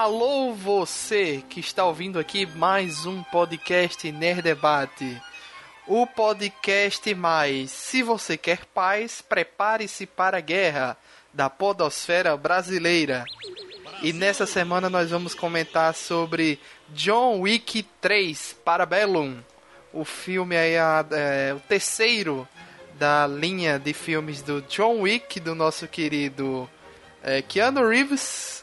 Alô você que está ouvindo aqui mais um podcast Nerd Debate. O podcast mais Se você quer paz, prepare-se para a guerra da podosfera brasileira. E nessa semana nós vamos comentar sobre John Wick 3 Parabellum. O filme aí, é, o terceiro da linha de filmes do John Wick, do nosso querido é, Keanu Reeves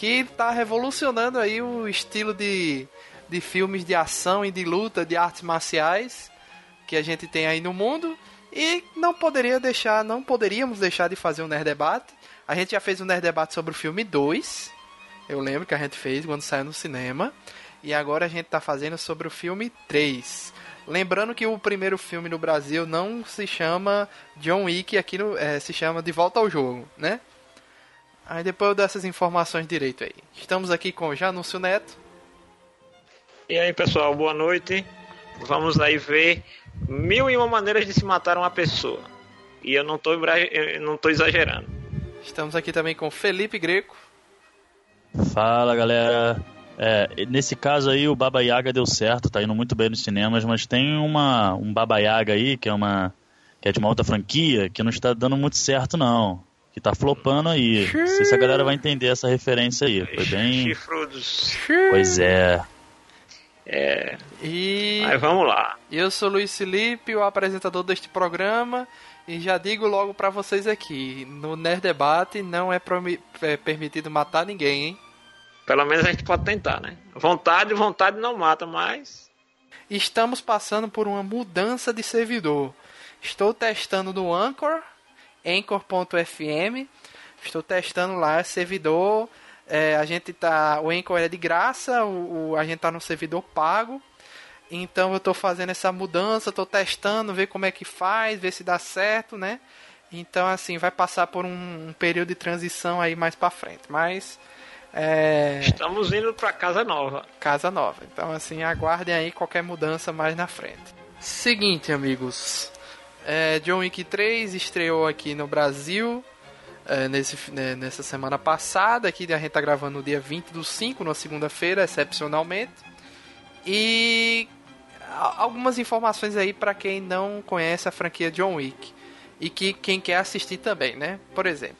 que está revolucionando aí o estilo de, de filmes de ação e de luta, de artes marciais que a gente tem aí no mundo. E não poderia deixar, não poderíamos deixar de fazer um Nerd Debate. A gente já fez um Nerd Debate sobre o filme 2. Eu lembro que a gente fez quando saiu no cinema. E agora a gente está fazendo sobre o filme 3. Lembrando que o primeiro filme no Brasil não se chama John Wick, aqui no, é, se chama De Volta ao Jogo, né? Aí depois eu dou essas informações direito aí. Estamos aqui com o Janúncio Neto. E aí pessoal, boa noite. Vamos aí ver mil e uma maneiras de se matar uma pessoa. E eu não estou não tô exagerando. Estamos aqui também com Felipe Greco. Fala galera. É, nesse caso aí o Baba Yaga deu certo, tá indo muito bem nos cinemas, mas tem uma, um Baba Yaga aí que é uma que é de uma outra franquia que não está dando muito certo não que tá flopando aí. Não sei se a galera vai entender essa referência aí. Foi bem. Chifrudos. Pois é. É. E. Mas vamos lá. Eu sou Luiz Felipe, o apresentador deste programa. E já digo logo para vocês aqui: no Nerd Debate não é, é permitido matar ninguém, hein? Pelo menos a gente pode tentar, né? Vontade, vontade não mata, mas. Estamos passando por uma mudança de servidor. Estou testando no Anchor Anchor.fm. Estou testando lá, servidor. É, a gente tá. O Anchor é de graça, o, o a gente tá no servidor pago. Então eu estou fazendo essa mudança, estou testando, ver como é que faz, ver se dá certo, né? Então assim, vai passar por um, um período de transição aí mais para frente. Mas é... Estamos indo para casa nova. Casa nova. Então assim, aguardem aí qualquer mudança mais na frente. Seguinte, amigos. É, John Wick 3 estreou aqui no Brasil é, nesse, né, nessa semana passada. Aqui a gente tá gravando no dia 20 do 5, na segunda-feira, excepcionalmente. E algumas informações aí para quem não conhece a franquia John Wick e que quem quer assistir também, né? Por exemplo,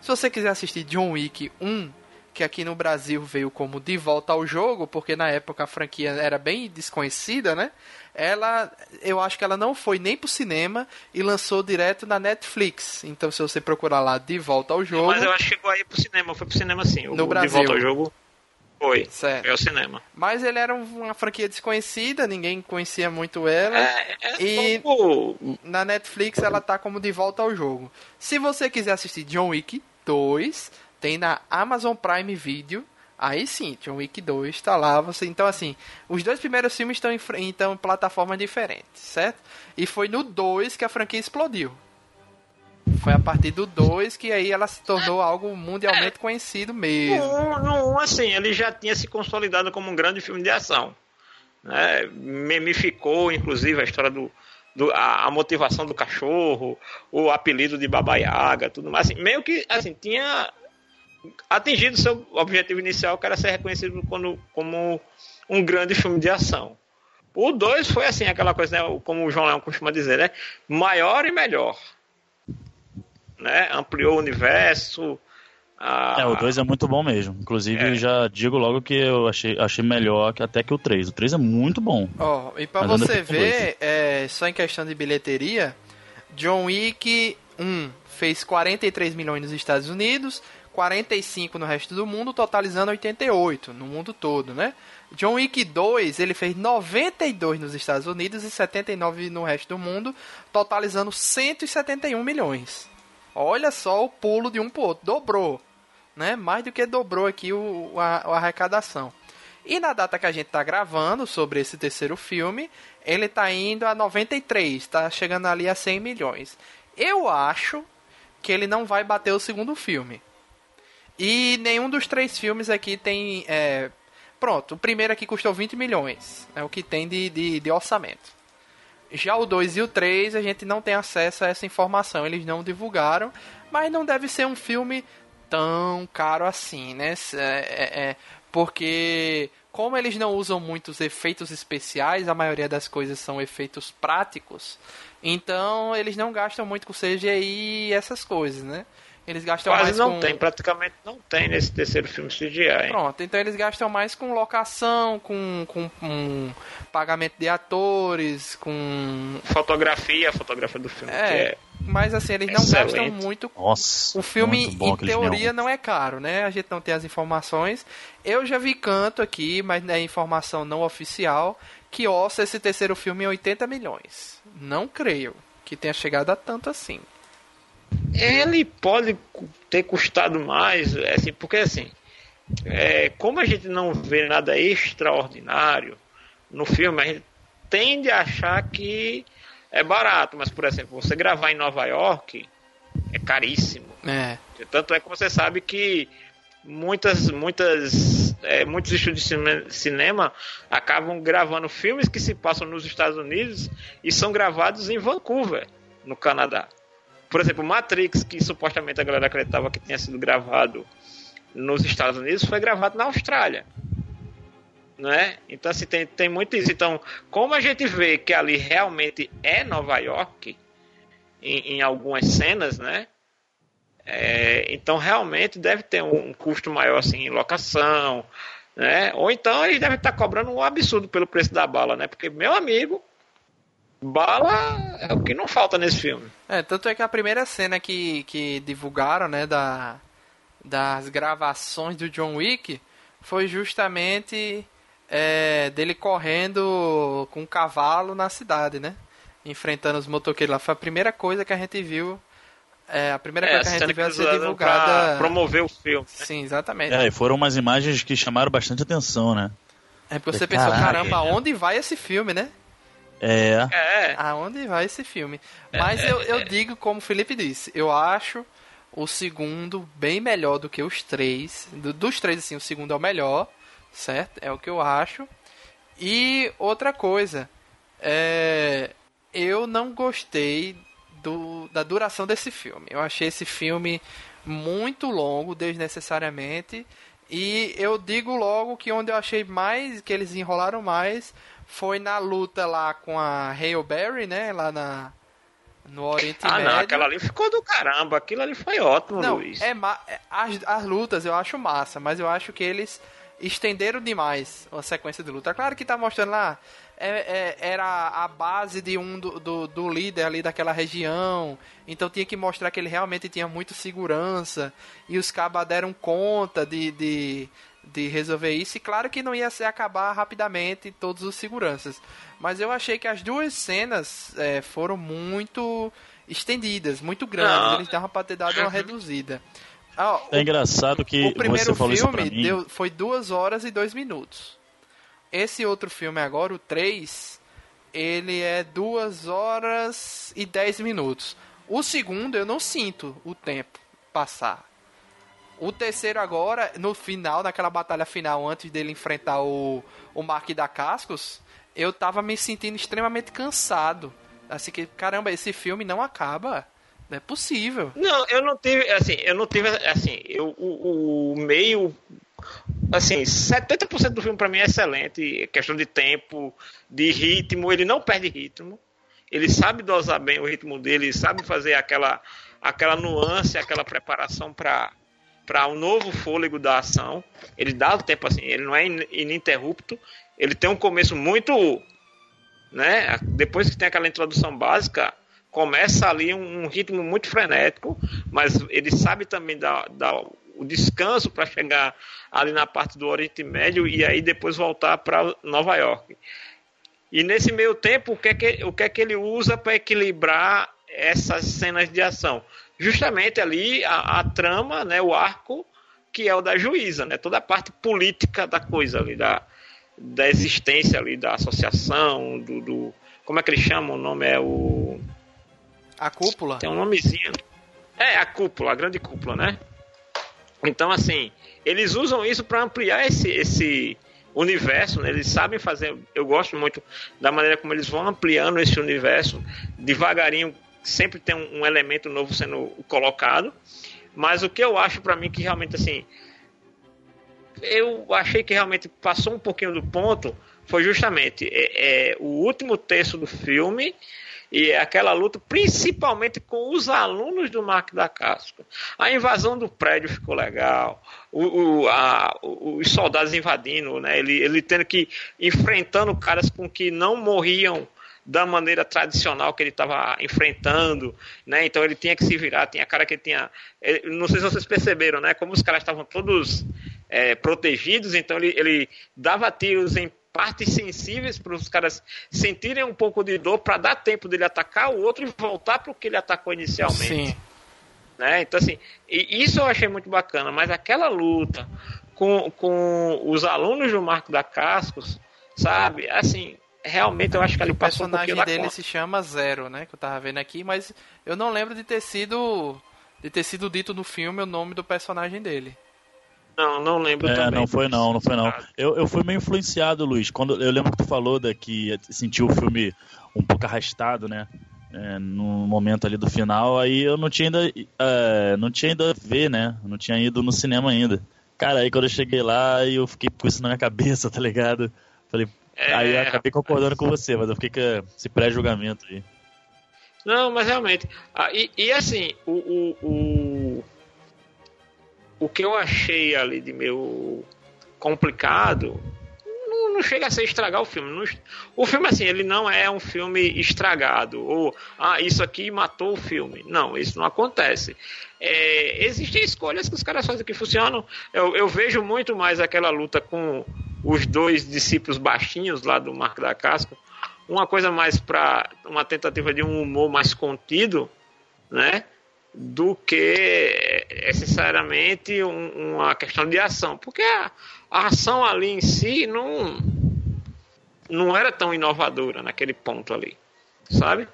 se você quiser assistir John Wick 1, que aqui no Brasil veio como De Volta ao Jogo, porque na época a franquia era bem desconhecida, né? ela eu acho que ela não foi nem pro cinema e lançou direto na Netflix. Então se você procurar lá De Volta ao Jogo. Mas eu acho que chegou aí pro cinema, foi pro cinema sim. No o Brasil. De Volta ao Jogo foi. Certo. É o cinema. Mas ele era uma franquia desconhecida, ninguém conhecia muito ela. É, é e como... na Netflix ela tá como De Volta ao Jogo. Se você quiser assistir John Wick 2, tem na Amazon Prime Video Aí sim, John Wick 2 tá lá. Você, então, assim, os dois primeiros filmes estão em, então, plataformas diferentes, certo? E foi no 2 que a franquia explodiu. Foi a partir do 2 que aí ela se tornou algo mundialmente conhecido mesmo. Não, assim, ele já tinha se consolidado como um grande filme de ação. Né? Memificou, inclusive, a história do, do a, a, motivação do cachorro, o apelido de Baba Yaga, tudo mais. Assim, meio que, assim, tinha atingido seu objetivo inicial, que era ser reconhecido como, como um grande filme de ação. O 2 foi assim, aquela coisa, né, como o João Leão costuma dizer, né? Maior e melhor. Né? Ampliou o universo. A... É, o 2 é muito bom mesmo. Inclusive, é. já digo logo que eu achei, achei melhor que, até que o 3. O 3 é muito bom. Ó, oh, e pra Mas você ver, é, só em questão de bilheteria, John Wick 1 fez 43 milhões nos Estados Unidos, 45 no resto do mundo, totalizando 88 no mundo todo, né? John Wick 2, ele fez 92 nos Estados Unidos e 79 no resto do mundo, totalizando 171 milhões. Olha só o pulo de um pro outro, dobrou, né? Mais do que dobrou aqui o, a, a arrecadação. E na data que a gente está gravando sobre esse terceiro filme, ele está indo a 93, está chegando ali a 100 milhões. Eu acho que ele não vai bater o segundo filme. E nenhum dos três filmes aqui tem. É... Pronto, o primeiro aqui custou 20 milhões. É o que tem de, de, de orçamento. Já o 2 e o 3 a gente não tem acesso a essa informação, eles não divulgaram, mas não deve ser um filme tão caro assim, né? É, é, é, porque como eles não usam muitos efeitos especiais, a maioria das coisas são efeitos práticos. Então eles não gastam muito com CGI e essas coisas, né? Eles gastam Quase mais não com... tem, praticamente não tem nesse terceiro filme CGI. Pronto, então eles gastam mais com locação, com, com, com pagamento de atores, com. Fotografia, a fotografia do filme. É, é mas assim, eles não excelente. gastam muito. Nossa. O filme, muito bom em teoria, não é caro, né? A gente não tem as informações. Eu já vi canto aqui, mas é informação não oficial, que ossa esse terceiro filme em 80 milhões. Não creio que tenha chegado a tanto assim. Ele pode ter custado mais, assim, porque assim, é, como a gente não vê nada extraordinário no filme, a gente tende a achar que é barato, mas por exemplo, você gravar em Nova York é caríssimo. É. Tanto é que você sabe que muitas, muitas, é, muitos estúdios de cine- cinema acabam gravando filmes que se passam nos Estados Unidos e são gravados em Vancouver, no Canadá. Por exemplo, Matrix, que supostamente a galera acreditava que tinha sido gravado nos Estados Unidos, foi gravado na Austrália. Né? Então, assim, tem, tem muito isso. Então, como a gente vê que ali realmente é Nova York, em, em algumas cenas, né? É, então realmente deve ter um, custo maior assim em locação, né? Ou então eles devem estar cobrando um absurdo pelo preço da bala, né? Porque meu amigo, bala é o que não falta nesse filme. É, tanto é que a primeira cena que, que divulgaram, né, da, das gravações do John Wick foi justamente é, dele correndo com um cavalo na cidade, né? Enfrentando os motoqueiros lá. Foi a primeira coisa que a gente viu. É, a primeira É, coisa que a gente viu a ser divulgada. pra promover o filme. né? Sim, exatamente. É, e foram umas imagens que chamaram bastante atenção, né? É porque você Caraca. pensou, caramba, aonde vai esse filme, né? É. É, Aonde vai esse filme? Mas eu, eu digo, como o Felipe disse, eu acho o segundo bem melhor do que os três. Do- dos três, assim, o segundo é o melhor, certo? É o que eu acho. E outra coisa, é, eu não gostei do, da duração desse filme. Eu achei esse filme muito longo, desnecessariamente. E eu digo logo que onde eu achei mais, que eles enrolaram mais, foi na luta lá com a Hail Berry, né? Lá na, no Oriente ah Médio. não, aquela ali ficou do caramba, aquilo ali foi ótimo, Não, Luiz. é é- as, as lutas eu acho massa, mas eu acho que eles estenderam demais a sequência de luta. Claro que tá mostrando lá, é- é- era a base de um do, do, do líder ali daquela região, então tinha que mostrar que ele realmente tinha muito segurança, e os cabas deram conta de, de, de resolver isso, e claro que não ia se acabar rapidamente todos os seguranças. Mas eu achei que as duas cenas é, foram muito estendidas, muito grandes, Não. eles davam pra ter dado uma reduzida. Ah, É engraçado que o primeiro você falou isso filme mim. deu, foi 2 horas e 2 minutos. Esse outro filme agora, o 3, ele é 2 horas e 10 minutos. O segundo eu não sinto o tempo passar. O terceiro agora, no final, naquela batalha final, antes dele enfrentar o, o Mark da Cascos, eu tava me sentindo extremamente cansado. Assim que, caramba, esse filme não acaba. Não é possível. Não, eu não tive, assim, eu não tive, assim, eu, o, o meio, assim, 70% do filme pra mim é excelente, questão de tempo, de ritmo, ele não perde ritmo, ele sabe dosar bem o ritmo dele, sabe fazer aquela, aquela nuance, aquela preparação para para um novo fôlego da ação, ele dá o tempo assim, ele não é in- ininterrupto, ele tem um começo muito, né, depois que tem aquela introdução básica, começa ali um, um ritmo muito frenético, mas ele sabe também dar, dar o descanso para chegar ali na parte do Oriente Médio e aí depois voltar para Nova York. E nesse meio tempo, o que é que, o que, é que ele usa para equilibrar essas cenas de ação? Justamente ali a, a trama, né, o arco, que é o da juíza, né, toda a parte política da coisa ali, da, da existência ali, da associação, do, do como é que eles chamam? O nome é o A cúpula. tem um nomezinho. É, a cúpula, a grande cúpula, né? Então, assim, eles usam isso para ampliar esse, esse universo, né? Eles sabem fazer. Eu gosto muito da maneira como eles vão ampliando esse universo. Devagarinho, sempre tem um, um elemento novo sendo colocado. Mas o que eu acho para mim que realmente assim. Eu achei que realmente passou um pouquinho do ponto foi justamente é, é, o último terço do filme e aquela luta, principalmente com os alunos do Mark da Casca. A invasão do prédio ficou legal, o, o, a, os soldados invadindo, né? ele, ele tendo que enfrentando caras com que não morriam da maneira tradicional que ele estava enfrentando, né? Então ele tinha que se virar, tinha cara que tinha, não sei se vocês perceberam, né? Como os caras estavam todos é, protegidos, então ele, ele dava tiros em partes sensíveis para os caras sentirem um pouco de dor para dar tempo dele atacar o outro e voltar para o que ele atacou inicialmente. Sim. Né? Então, assim, isso eu achei muito bacana, mas aquela luta com, com os alunos do Marco da Cascos, sabe? Assim, realmente eu acho que ele passou um pouquinho O personagem dele se chama Zero, né? Que eu tava vendo aqui, mas eu não lembro de ter sido de ter sido dito no filme o nome do personagem dele. Não, não lembro é, também. Não foi não, não foi não. Eu, eu fui meio influenciado, Luiz. Quando eu lembro que tu falou da que sentiu o filme um pouco arrastado, né? É, no momento ali do final, aí eu não tinha ainda é, não tinha ainda ver, né? Não tinha ido no cinema ainda. Cara, aí quando eu cheguei lá, eu fiquei com isso na minha cabeça, tá ligado? Falei, é... aí eu acabei concordando com você, mas eu fiquei com esse pré-julgamento aí. Não, mas realmente. Ah, e, e assim, o, o, o o que eu achei ali de meio complicado não, não chega a ser estragar o filme. Não, o filme, assim, ele não é um filme estragado, ou, ah, isso aqui matou o filme. Não, isso não acontece. É, existem escolhas que os caras fazem que funcionam. Eu, eu vejo muito mais aquela luta com os dois discípulos baixinhos lá do Marco da Casca, uma coisa mais para uma tentativa de um humor mais contido, né? do que necessariamente um, uma questão de ação, porque a, a, ação ali em si não não era tão inovadora naquele ponto ali, sabe?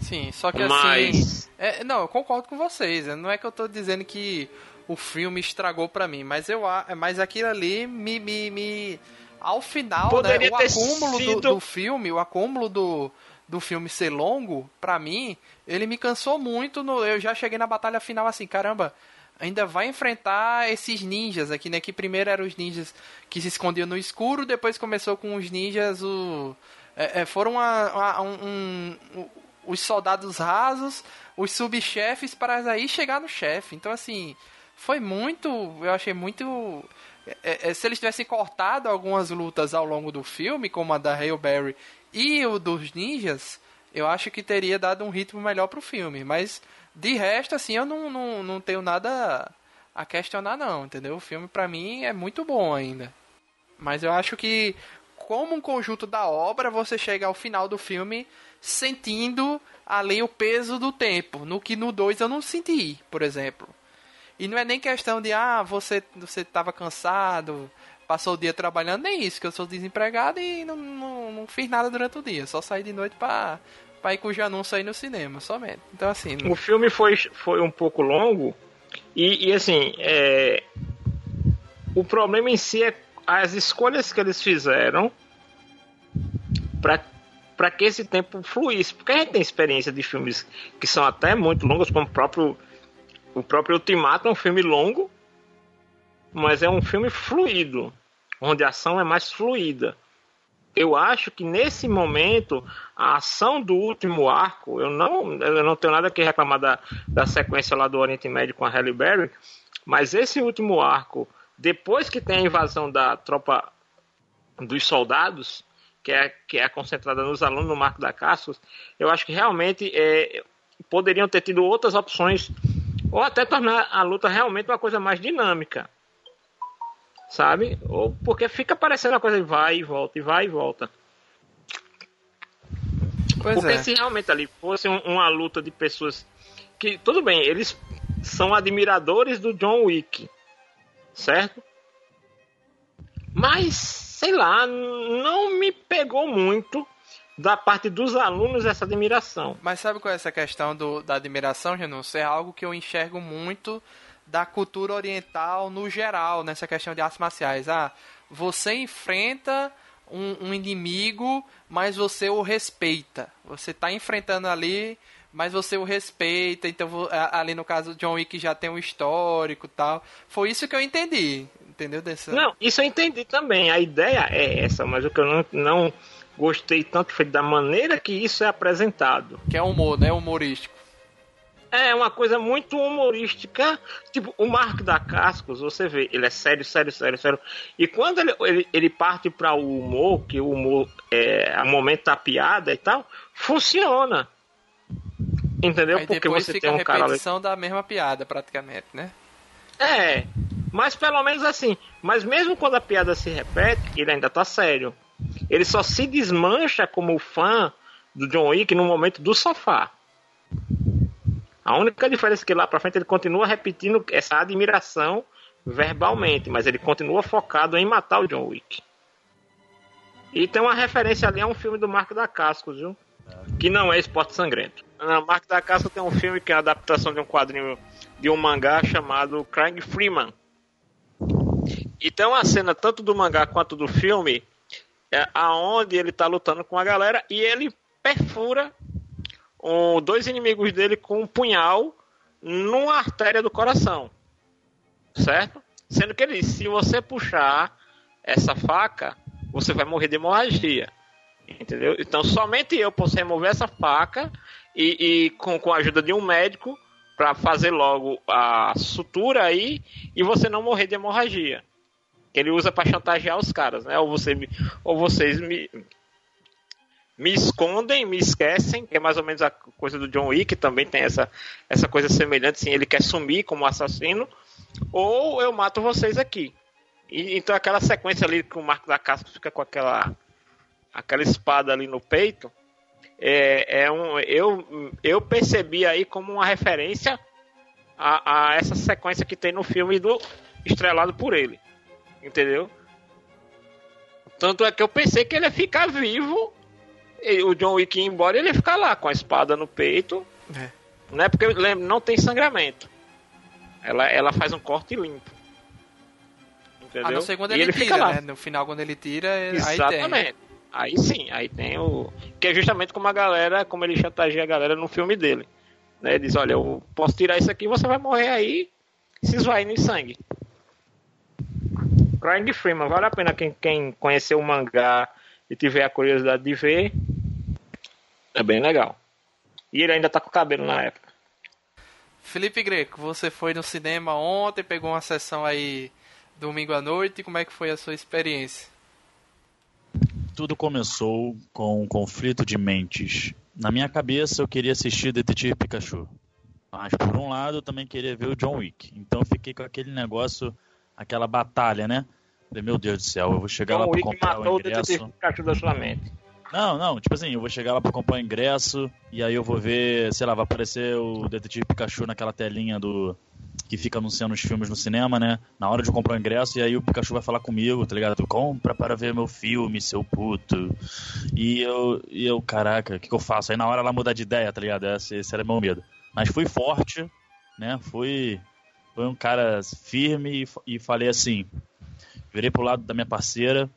Sim, só que assim, Mas... assim, é, não, eu concordo com vocês. Não é que eu estou dizendo que o filme estragou para mim, mas eu, mas aquilo ali me, me, me ao final, né, o acúmulo sido... do, do filme, o acúmulo do do filme ser longo, pra mim, ele me cansou muito. No, eu já cheguei na batalha final assim, caramba, ainda vai enfrentar esses ninjas aqui, né? Que primeiro eram os ninjas que se escondiam no escuro, depois começou com os ninjas, o, é, é, foram uma, uma, um, um, os soldados rasos, os subchefes, para aí chegar no chefe. Então, assim, foi muito, eu achei muito... É, é, se eles tivessem cortado algumas lutas ao longo do filme, como a da Hail e o dos ninjas, eu acho que teria dado um ritmo melhor pro filme. Mas de resto, assim, eu não, não, não tenho nada a questionar, não, entendeu? O filme, para mim, é muito bom ainda. Mas eu acho que, como um conjunto da obra, você chega ao final do filme sentindo ali o peso do tempo. No que no 2 eu não senti, por exemplo. E não é nem questão de, ah, você você estava cansado, passou o dia trabalhando, nem isso, que eu sou desempregado e não, não, não fiz nada durante o dia, só saí de noite pra ir com o anúncio aí no cinema, somente. Então, assim. O filme foi, foi um pouco longo e, e assim, é... o problema em si é as escolhas que eles fizeram para para que esse tempo fluísse, porque a gente tem experiência de filmes que são até muito longos, como o próprio o próprio Ultimato é um filme longo mas é um filme fluido, onde a ação é mais fluida. Eu acho que nesse momento a ação do último arco, eu não, eu não tenho nada que reclamar da, da sequência lá do Oriente Médio com a Halle Berry, mas esse último arco, depois que tem a invasão da tropa dos soldados, que é, que é concentrada nos alunos no Marco da Cassius, eu acho que realmente é, poderiam ter tido outras opções, ou até tornar a luta realmente uma coisa mais dinâmica sabe? Ou porque fica parecendo uma coisa de vai e volta, e vai e volta. Pois porque é. se realmente ali fosse um, uma luta de pessoas que, tudo bem, eles são admiradores do John Wick, certo? Mas, sei lá, não me pegou muito da parte dos alunos essa admiração. Mas sabe qual é essa questão do, da admiração, Renúncio? É algo que eu enxergo muito da cultura oriental no geral, nessa questão de artes marciais. Ah, você enfrenta um, um inimigo, mas você o respeita. Você está enfrentando ali, mas você o respeita, então ali no caso John Wick já tem um histórico tal. Foi isso que eu entendi, entendeu? Dessa... Não, isso eu entendi também. A ideia é essa, mas o que eu não, não gostei tanto foi da maneira que isso é apresentado. Que é humor, né? Humorístico. É uma coisa muito humorística. Tipo, o Marco da Cascos, você vê, ele é sério, sério, sério, sério. E quando ele, ele, ele parte para o humor, que o humor é o momento da piada e tal, funciona. Entendeu? Aí Porque você tem um a repetição cara... da mesma piada, praticamente, né? É, mas pelo menos assim. Mas mesmo quando a piada se repete, ele ainda tá sério. Ele só se desmancha como fã do John Wick no momento do sofá. A única diferença é que lá pra frente ele continua repetindo essa admiração verbalmente, mas ele continua focado em matar o John Wick. E tem uma referência ali a um filme do Marco da Cascos, viu? Que não é Esporte Sangrento. Na Marco da Casca tem um filme que é a adaptação de um quadrinho de um mangá chamado Craig Freeman. E tem uma cena tanto do mangá quanto do filme é, aonde ele tá lutando com a galera e ele perfura um, dois inimigos dele com um punhal numa artéria do coração. Certo? Sendo que ele disse, se você puxar essa faca, você vai morrer de hemorragia. Entendeu? Então somente eu posso remover essa faca e, e com, com a ajuda de um médico para fazer logo a sutura aí e você não morrer de hemorragia. Que ele usa para chantagear os caras, né? Ou, você, ou vocês me, me escondem, me esquecem, que é mais ou menos a coisa do John Wick, também tem essa, essa coisa semelhante, assim, ele quer sumir como assassino, ou eu mato vocês aqui. E, então aquela sequência ali que o Marco da Casca fica com aquela aquela espada ali no peito, é, é um, eu, eu percebi aí como uma referência a, a essa sequência que tem no filme do estrelado por ele, entendeu? Tanto é que eu pensei que ele ia ficar vivo, e o John Wick ia embora ele ia ficar lá com a espada no peito, é. né? Porque lembro, não tem sangramento. Ela, ela faz um corte limpo. Entendeu? A não ser quando ele, ele tira, né? No final, quando ele tira, Exatamente. aí. Aí sim, aí tem o. Que é justamente como a galera, como ele chantageia a galera no filme dele. Né? Ele diz, olha, eu posso tirar isso aqui você vai morrer aí se esvaindo em sangue. Crying Freeman, vale a pena quem, quem conheceu o mangá e tiver a curiosidade de ver. É bem legal. E ele ainda tá com o cabelo na época. Felipe Greco, você foi no cinema ontem, pegou uma sessão aí domingo à noite, como é que foi a sua experiência? Tudo começou com um conflito de mentes. Na minha cabeça, eu queria assistir Detetive Pikachu. Mas, por um lado, eu também queria ver o John Wick. Então, eu fiquei com aquele negócio, aquela batalha, né? Falei, meu Deus do céu, eu vou chegar John lá para comprar o ingresso. O Detetive Pikachu da sua mente. Não, não, tipo assim, eu vou chegar lá pra comprar o ingresso e aí eu vou ver, sei lá, vai aparecer o Detetive Pikachu naquela telinha do, que fica anunciando os filmes no cinema, né? Na hora de comprar o ingresso, e aí o Pikachu vai falar comigo, tá ligado? Compra para ver meu filme, seu puto. E eu, e eu caraca, o que, que, eu faço? Aí na hora ela muda de ideia, tá ligado? Esse, esse era meu medo. Mas fui forte, né? Fui, fui um cara firme e, e falei assim: virei pro lado da minha parceira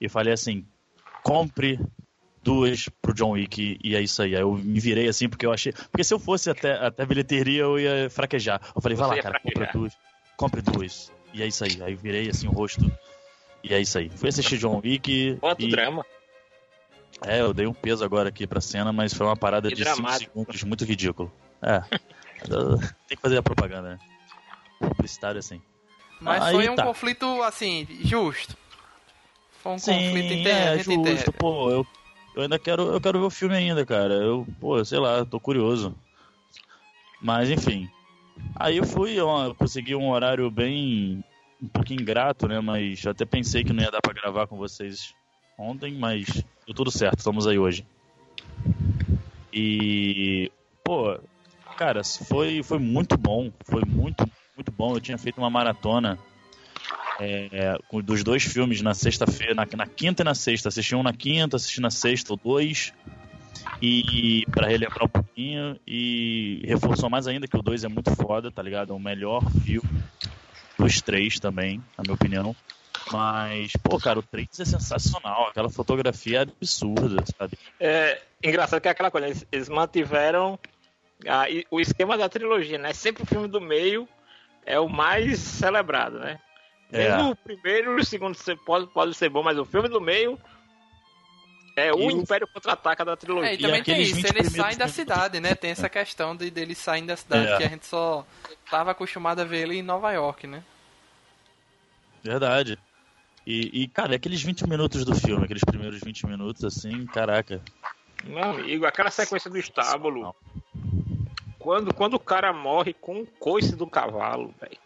e falei assim: compre duas pro John Wick e é isso aí. Aí eu me virei assim porque eu achei. Porque se eu fosse até, até bilheteria, eu ia fraquejar. Eu falei, vai lá, cara, compra duas. Compre duas. E é isso aí. Aí eu virei assim o rosto. E é isso aí. Fui assistir John Wick. Quanto e... drama. É, eu dei um peso agora aqui pra cena, mas foi uma parada que de 5 segundos muito ridículo. É. Tem que fazer a propaganda, né? Publicitário assim. Mas aí, foi um tá. conflito, assim, justo. Foi um Sim, conflito interno. É, justo, pô. Eu eu ainda quero, eu quero ver o filme ainda, cara. Eu, pô, sei lá, tô curioso. Mas enfim. Aí eu fui, ó, consegui um horário bem um pouquinho ingrato, né? Mas até pensei que não ia dar para gravar com vocês ontem, mas deu tudo certo, estamos aí hoje. E pô, cara, foi foi muito bom, foi muito muito bom. Eu tinha feito uma maratona é, dos dois filmes na sexta-feira, na, na, quinta e na sexta. Assisti um na quinta, assisti na sexta, ou dois. E, para relembrar um pouquinho. E reforçou mais ainda que o dois é muito foda, tá ligado? É o melhor filme dos três também, na minha opinião. Mas, pô, cara, o 3 é sensacional. Aquela fotografia é absurda, sabe? É engraçado que é aquela coisa, eles, eles mantiveram ah, o esquema da trilogia, né? Sempre o filme do meio é o mais celebrado, né? É. Mesmo o primeiro e o segundo pode, pode ser bom, mas o filme do meio é o Império Contra-Ataca da trilogia. É, e também e tem isso, eles saem da cidade, né? Tem essa questão de deles saem da cidade, é. que a gente só tava acostumado a ver ele em Nova York, né? Verdade. E, e, cara, aqueles 20 minutos do filme, aqueles primeiros 20 minutos, assim, caraca. Meu amigo, aquela sequência do estábulo. Quando, quando o cara morre com o coice do cavalo, velho.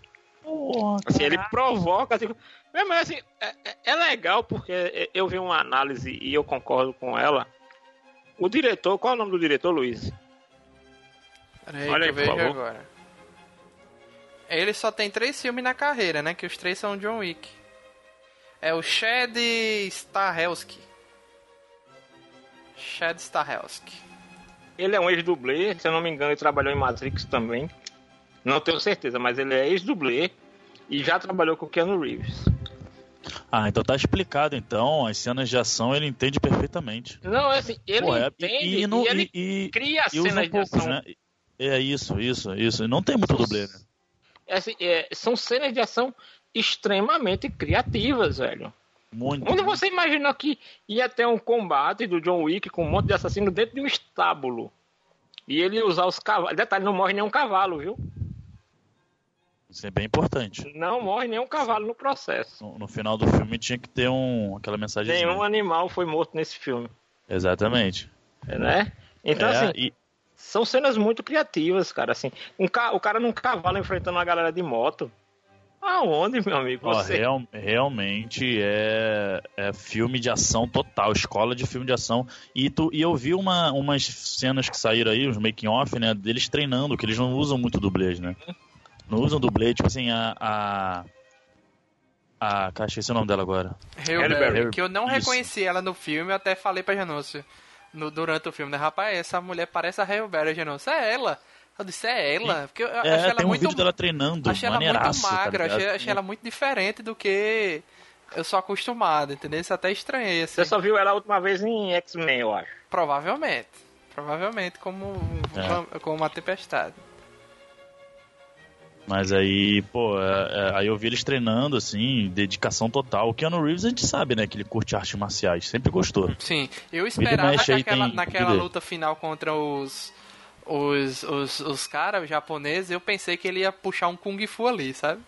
Assim, ele provoca. Assim, mesmo assim, é, é, é, legal porque eu vi uma análise e eu concordo com ela. O diretor, qual é o nome do diretor, Luiz? Peraí, Olha aí, por favor. agora. Ele só tem três filmes na carreira, né? Que os três são John Wick. É o Chad Stahelski. Chad Stahelski. Ele é um ex-dublê, se eu não me engano, ele trabalhou em Matrix também. Não tenho certeza, mas ele é ex-dublê e já trabalhou com o Keanu Reeves. Ah, então tá explicado então, as cenas de ação ele entende perfeitamente. Não, é assim, ele Pô, é, entende e, e, e, ele e, cria e cenas de ação. Né? É isso, isso, isso. Não tem muito dublê, né? É assim, é, são cenas de ação extremamente criativas, velho. Muito. Quando você imaginou que ia ter um combate do John Wick com um monte de assassino dentro de um estábulo e ele usar os cavalos. Detalhe, não morre nenhum cavalo, viu? Isso é bem importante. Não morre nenhum cavalo no processo. No, no final do filme tinha que ter um, aquela mensagem. Nenhum animal foi morto nesse filme. Exatamente. É, né? Então, é, assim, e... são cenas muito criativas, cara. Assim, um ca... o cara num cavalo enfrentando uma galera de moto. Aonde, meu amigo? Você... Ó, real, realmente é, é filme de ação total, escola de filme de ação. E, tu, e eu vi uma, umas cenas que saíram aí, os making off, né, deles treinando, que eles não usam muito dublês, né? Não usam dublê, tipo assim, a. a... A. Cara, esqueci o nome dela agora. Halle Que eu não Isso. reconheci ela no filme, eu até falei pra Janúcio no, durante o filme, né? Rapaz, essa mulher parece a Halle Berry, Janúcio. É ela. Eu disse, é ela? Porque eu é, achei ela tem um muito, vídeo dela treinando. Achei ela muito tá magra, tá achei, achei, ela muito diferente do que eu sou acostumado, entendeu? Isso até estranhei, assim. Você só viu ela a última vez em X-Men, eu acho. Provavelmente. Provavelmente como, é. como uma tempestade. Mas aí, pô, é, é, aí eu vi eles treinando, assim, dedicação total. O Keanu Reeves a gente sabe, né, que ele curte artes marciais, sempre gostou. Sim, eu esperava que aquela, naquela luta final contra os os, os, os caras, os japoneses, eu pensei que ele ia puxar um Kung Fu ali, sabe?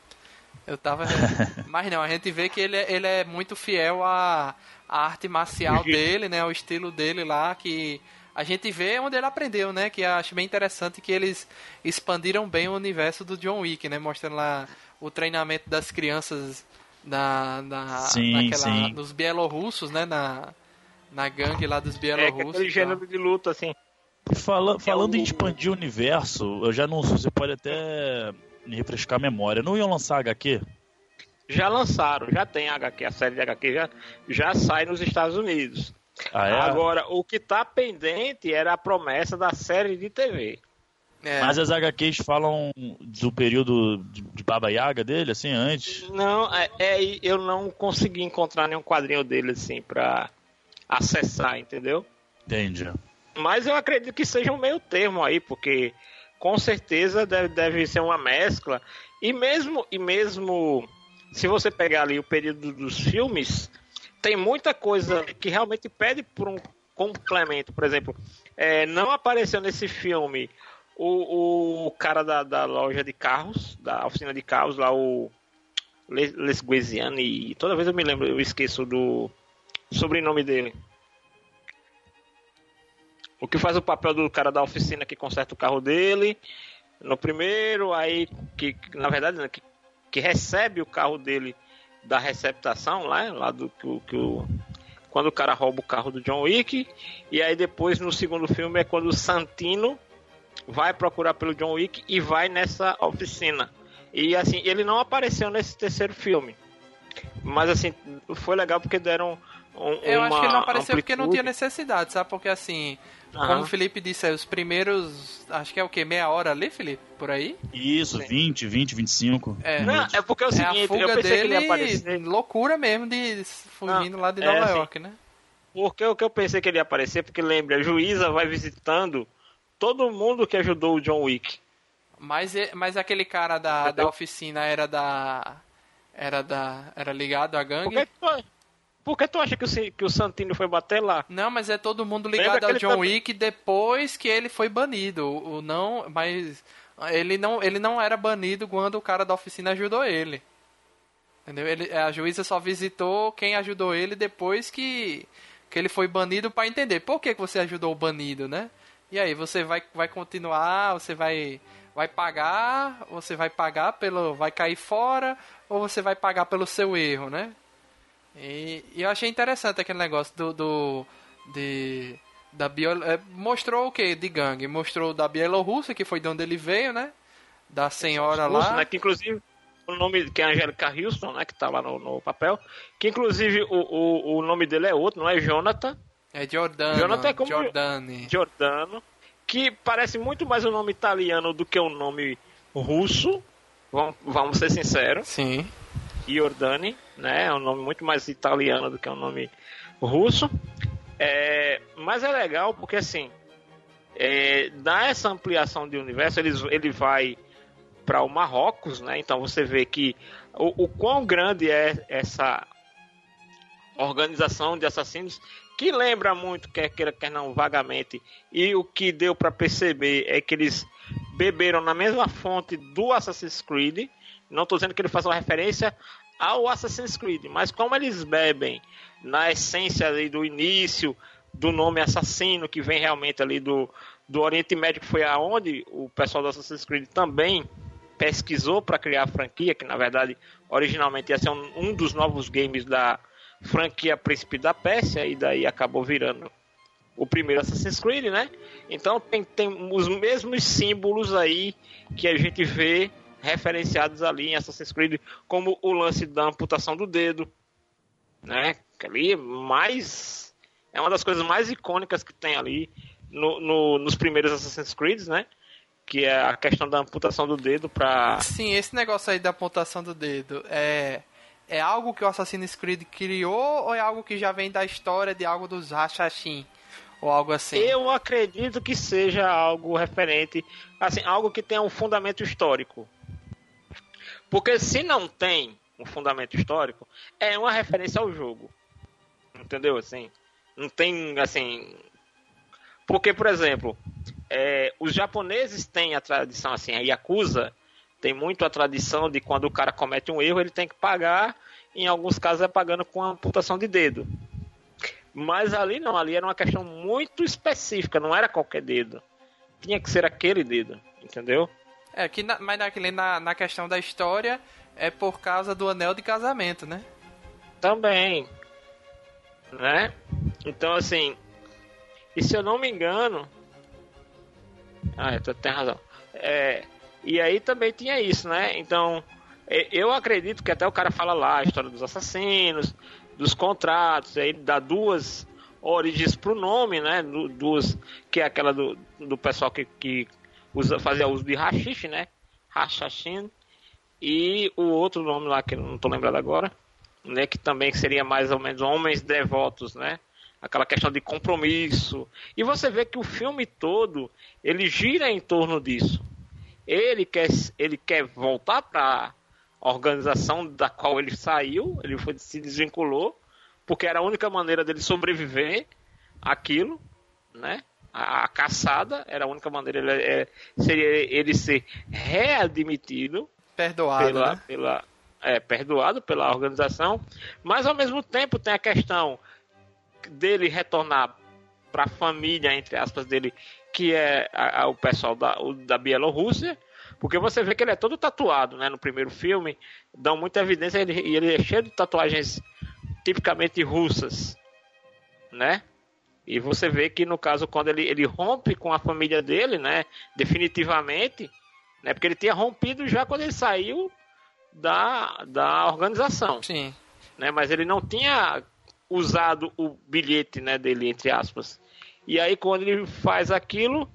Eu tava. Mas não, a gente vê que ele, é, ele é muito fiel à, à arte marcial dele, né? O estilo dele lá, que a gente vê onde ele aprendeu, né? Que acho bem interessante que eles expandiram bem o universo do John Wick, né? Mostrando lá o treinamento das crianças na, na, sim, naquela, sim. nos bielorrussos, né? Na, na gangue lá dos bielorrussos. É, aquele gênero de luta, assim. Fala, falando é o... em expandir o universo, eu já não sei, você pode até me refrescar a memória. Não iam lançar HQ? Já lançaram, já tem HQ, a série de HQ já, já sai nos Estados Unidos. Ah, é? Agora, o que está pendente era a promessa da série de TV. É. Mas as HQs falam do período de Baba Yaga dele, assim, antes? Não, é, é, eu não consegui encontrar nenhum quadrinho dele, assim, pra acessar, entendeu? Entendi. Mas eu acredito que seja um meio termo aí, porque com certeza deve, deve ser uma mescla. E mesmo, e mesmo se você pegar ali o período dos filmes, tem muita coisa que realmente pede por um complemento. Por exemplo, é, não apareceu nesse filme o, o cara da, da, loja de carros, da oficina de carros, lá o Les Guesiani, e toda vez eu me lembro, eu esqueço do sobrenome dele. O que faz o papel do cara da oficina que conserta o carro dele no primeiro, aí que na verdade né, que, que recebe o carro dele da receptação lá, lá do que, que o quando o cara rouba o carro do John Wick e aí depois no segundo filme é quando o Santino vai procurar pelo John Wick e vai nessa oficina. E assim, ele não apareceu nesse terceiro filme. Mas assim, foi legal porque deram um, Eu acho que ele não apareceu amplitude. porque não tinha necessidade, sabe? Porque assim, Uhum. Como o Felipe disse, é, os primeiros. Acho que é o que? Meia hora ali, Felipe? Por aí? Isso, Sim. 20, 20, 25. É, Não, é porque é o seguinte, é a fuga eu pensei dele, que ele ia aparecer. Loucura mesmo de fugindo ah, lá de Nova é, York, assim, né? Porque o que eu pensei que ele ia aparecer, porque lembra, a juíza vai visitando todo mundo que ajudou o John Wick. Mas, mas aquele cara da, da oficina era da. Era da. Era ligado à gangue? Por que tu, por que tu acha que o, que o Santino foi bater lá? Não, mas é todo mundo ligado ao John Wick depois que ele foi banido. O, não, mas ele não, ele não era banido quando o cara da oficina ajudou ele. Entendeu? Ele, a juíza só visitou quem ajudou ele depois que, que ele foi banido para entender por que, que você ajudou o banido, né? E aí, você vai, vai continuar, você vai vai pagar, você vai pagar pelo. vai cair fora, ou você vai pagar pelo seu erro, né? E, e eu achei interessante aquele negócio do. do de, da bio, é, mostrou o que de gangue? Mostrou da Bielorrússia, que foi de onde ele veio, né? Da senhora lá. Né? Que inclusive o nome que é Angélica Houston, né? Que tá lá no, no papel. Que inclusive o, o, o nome dele é outro, não é Jonathan. É Giordano. Jonathan é como Giordani. Giordano que parece muito mais um nome italiano do que um nome russo. Vamos, vamos ser sinceros. Sim. Giordani, né? É um nome muito mais italiano do que um nome russo. É, mas é legal porque assim é, dá essa ampliação de universo. Ele, ele vai para o Marrocos, né? Então você vê que o, o quão grande é essa organização de assassinos que lembra muito, quer queira, quer não, vagamente, e o que deu para perceber é que eles beberam na mesma fonte do Assassin's Creed. Não estou dizendo que ele faça uma referência ao Assassin's Creed, mas como eles bebem na essência ali do início do nome assassino, que vem realmente ali do, do Oriente Médio, que foi aonde o pessoal do Assassin's Creed também pesquisou para criar a franquia, que na verdade originalmente ia ser um, um dos novos games da, franquia Príncipe da Pérsia e daí acabou virando o primeiro Assassin's Creed, né? Então tem, tem os mesmos símbolos aí que a gente vê referenciados ali em Assassin's Creed, como o lance da amputação do dedo, né? Que ali é mais é uma das coisas mais icônicas que tem ali no, no, nos primeiros Assassin's Creed, né? Que é a questão da amputação do dedo para Sim, esse negócio aí da amputação do dedo é é algo que o Assassin's Creed criou ou é algo que já vem da história de algo dos Hashashin? Ou algo assim? Eu acredito que seja algo referente, assim, algo que tenha um fundamento histórico. Porque se não tem um fundamento histórico, é uma referência ao jogo. Entendeu? Assim, não tem, assim... Porque, por exemplo, é, os japoneses têm a tradição, assim, a Yakuza tem muito a tradição de quando o cara comete um erro, ele tem que pagar. Em alguns casos é pagando com amputação de dedo. Mas ali não, ali era uma questão muito específica, não era qualquer dedo. Tinha que ser aquele dedo, entendeu? É, que na, mas naquele, na, na questão da história é por causa do anel de casamento, né? Também. Né? Então, assim. E se eu não me engano. Ah, tu tem razão. É, e aí também tinha isso, né? Então, eu acredito que até o cara fala lá a história dos assassinos, dos contratos, aí dá duas origens pro nome, né? Duas, que é aquela do, do pessoal que, que usa, fazia uso de hashish, né? Hashashin. E o outro nome lá que eu não tô lembrado agora, né? Que também seria mais ou menos homens devotos, né? Aquela questão de compromisso. E você vê que o filme todo ele gira em torno disso. Ele quer, ele quer voltar para a organização da qual ele saiu, ele foi, se desvinculou, porque era a única maneira dele sobreviver aquilo, né? A, a caçada era a única maneira ele, é, seria ele ser readmitido, perdoado, pela, né? pela é, perdoado pela organização, mas ao mesmo tempo tem a questão dele retornar para a família, entre aspas, dele que é a, a, o pessoal da, o, da Bielorrússia, porque você vê que ele é todo tatuado, né? No primeiro filme, dão muita evidência e ele, ele é cheio de tatuagens tipicamente russas, né? E você vê que no caso, quando ele, ele rompe com a família dele, né? Definitivamente, né? Porque ele tinha rompido já quando ele saiu da, da organização. Sim. Né? Mas ele não tinha usado o bilhete né, dele, entre aspas. E aí, quando ele faz aquilo,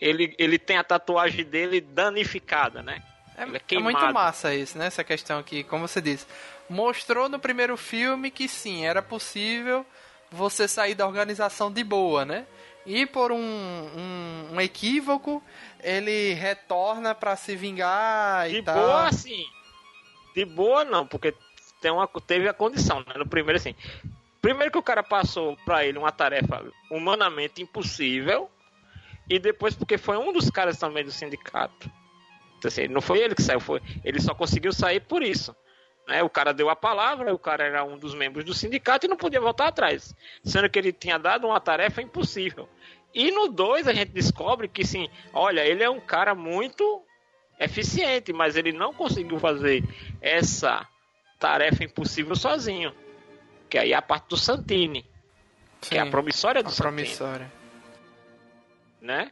ele, ele tem a tatuagem dele danificada, né? É, é, é, muito massa isso, né? Essa questão aqui, como você disse. Mostrou no primeiro filme que sim, era possível você sair da organização de boa, né? E por um, um, um equívoco, ele retorna para se vingar de e tal. De boa, assim. De boa, não, porque tem uma, teve a condição, né? No primeiro, assim. Primeiro que o cara passou para ele uma tarefa humanamente impossível. E depois porque foi um dos caras também do sindicato. Então, assim, não foi ele que saiu, foi, ele só conseguiu sair por isso. Né? O cara deu a palavra, o cara era um dos membros do sindicato e não podia voltar atrás. Sendo que ele tinha dado uma tarefa impossível. E no 2 a gente descobre que sim, olha, ele é um cara muito eficiente, mas ele não conseguiu fazer essa tarefa impossível sozinho. Que aí é a parte do Santini. Sim, que é a promissória do a Santini. Promissória. Né?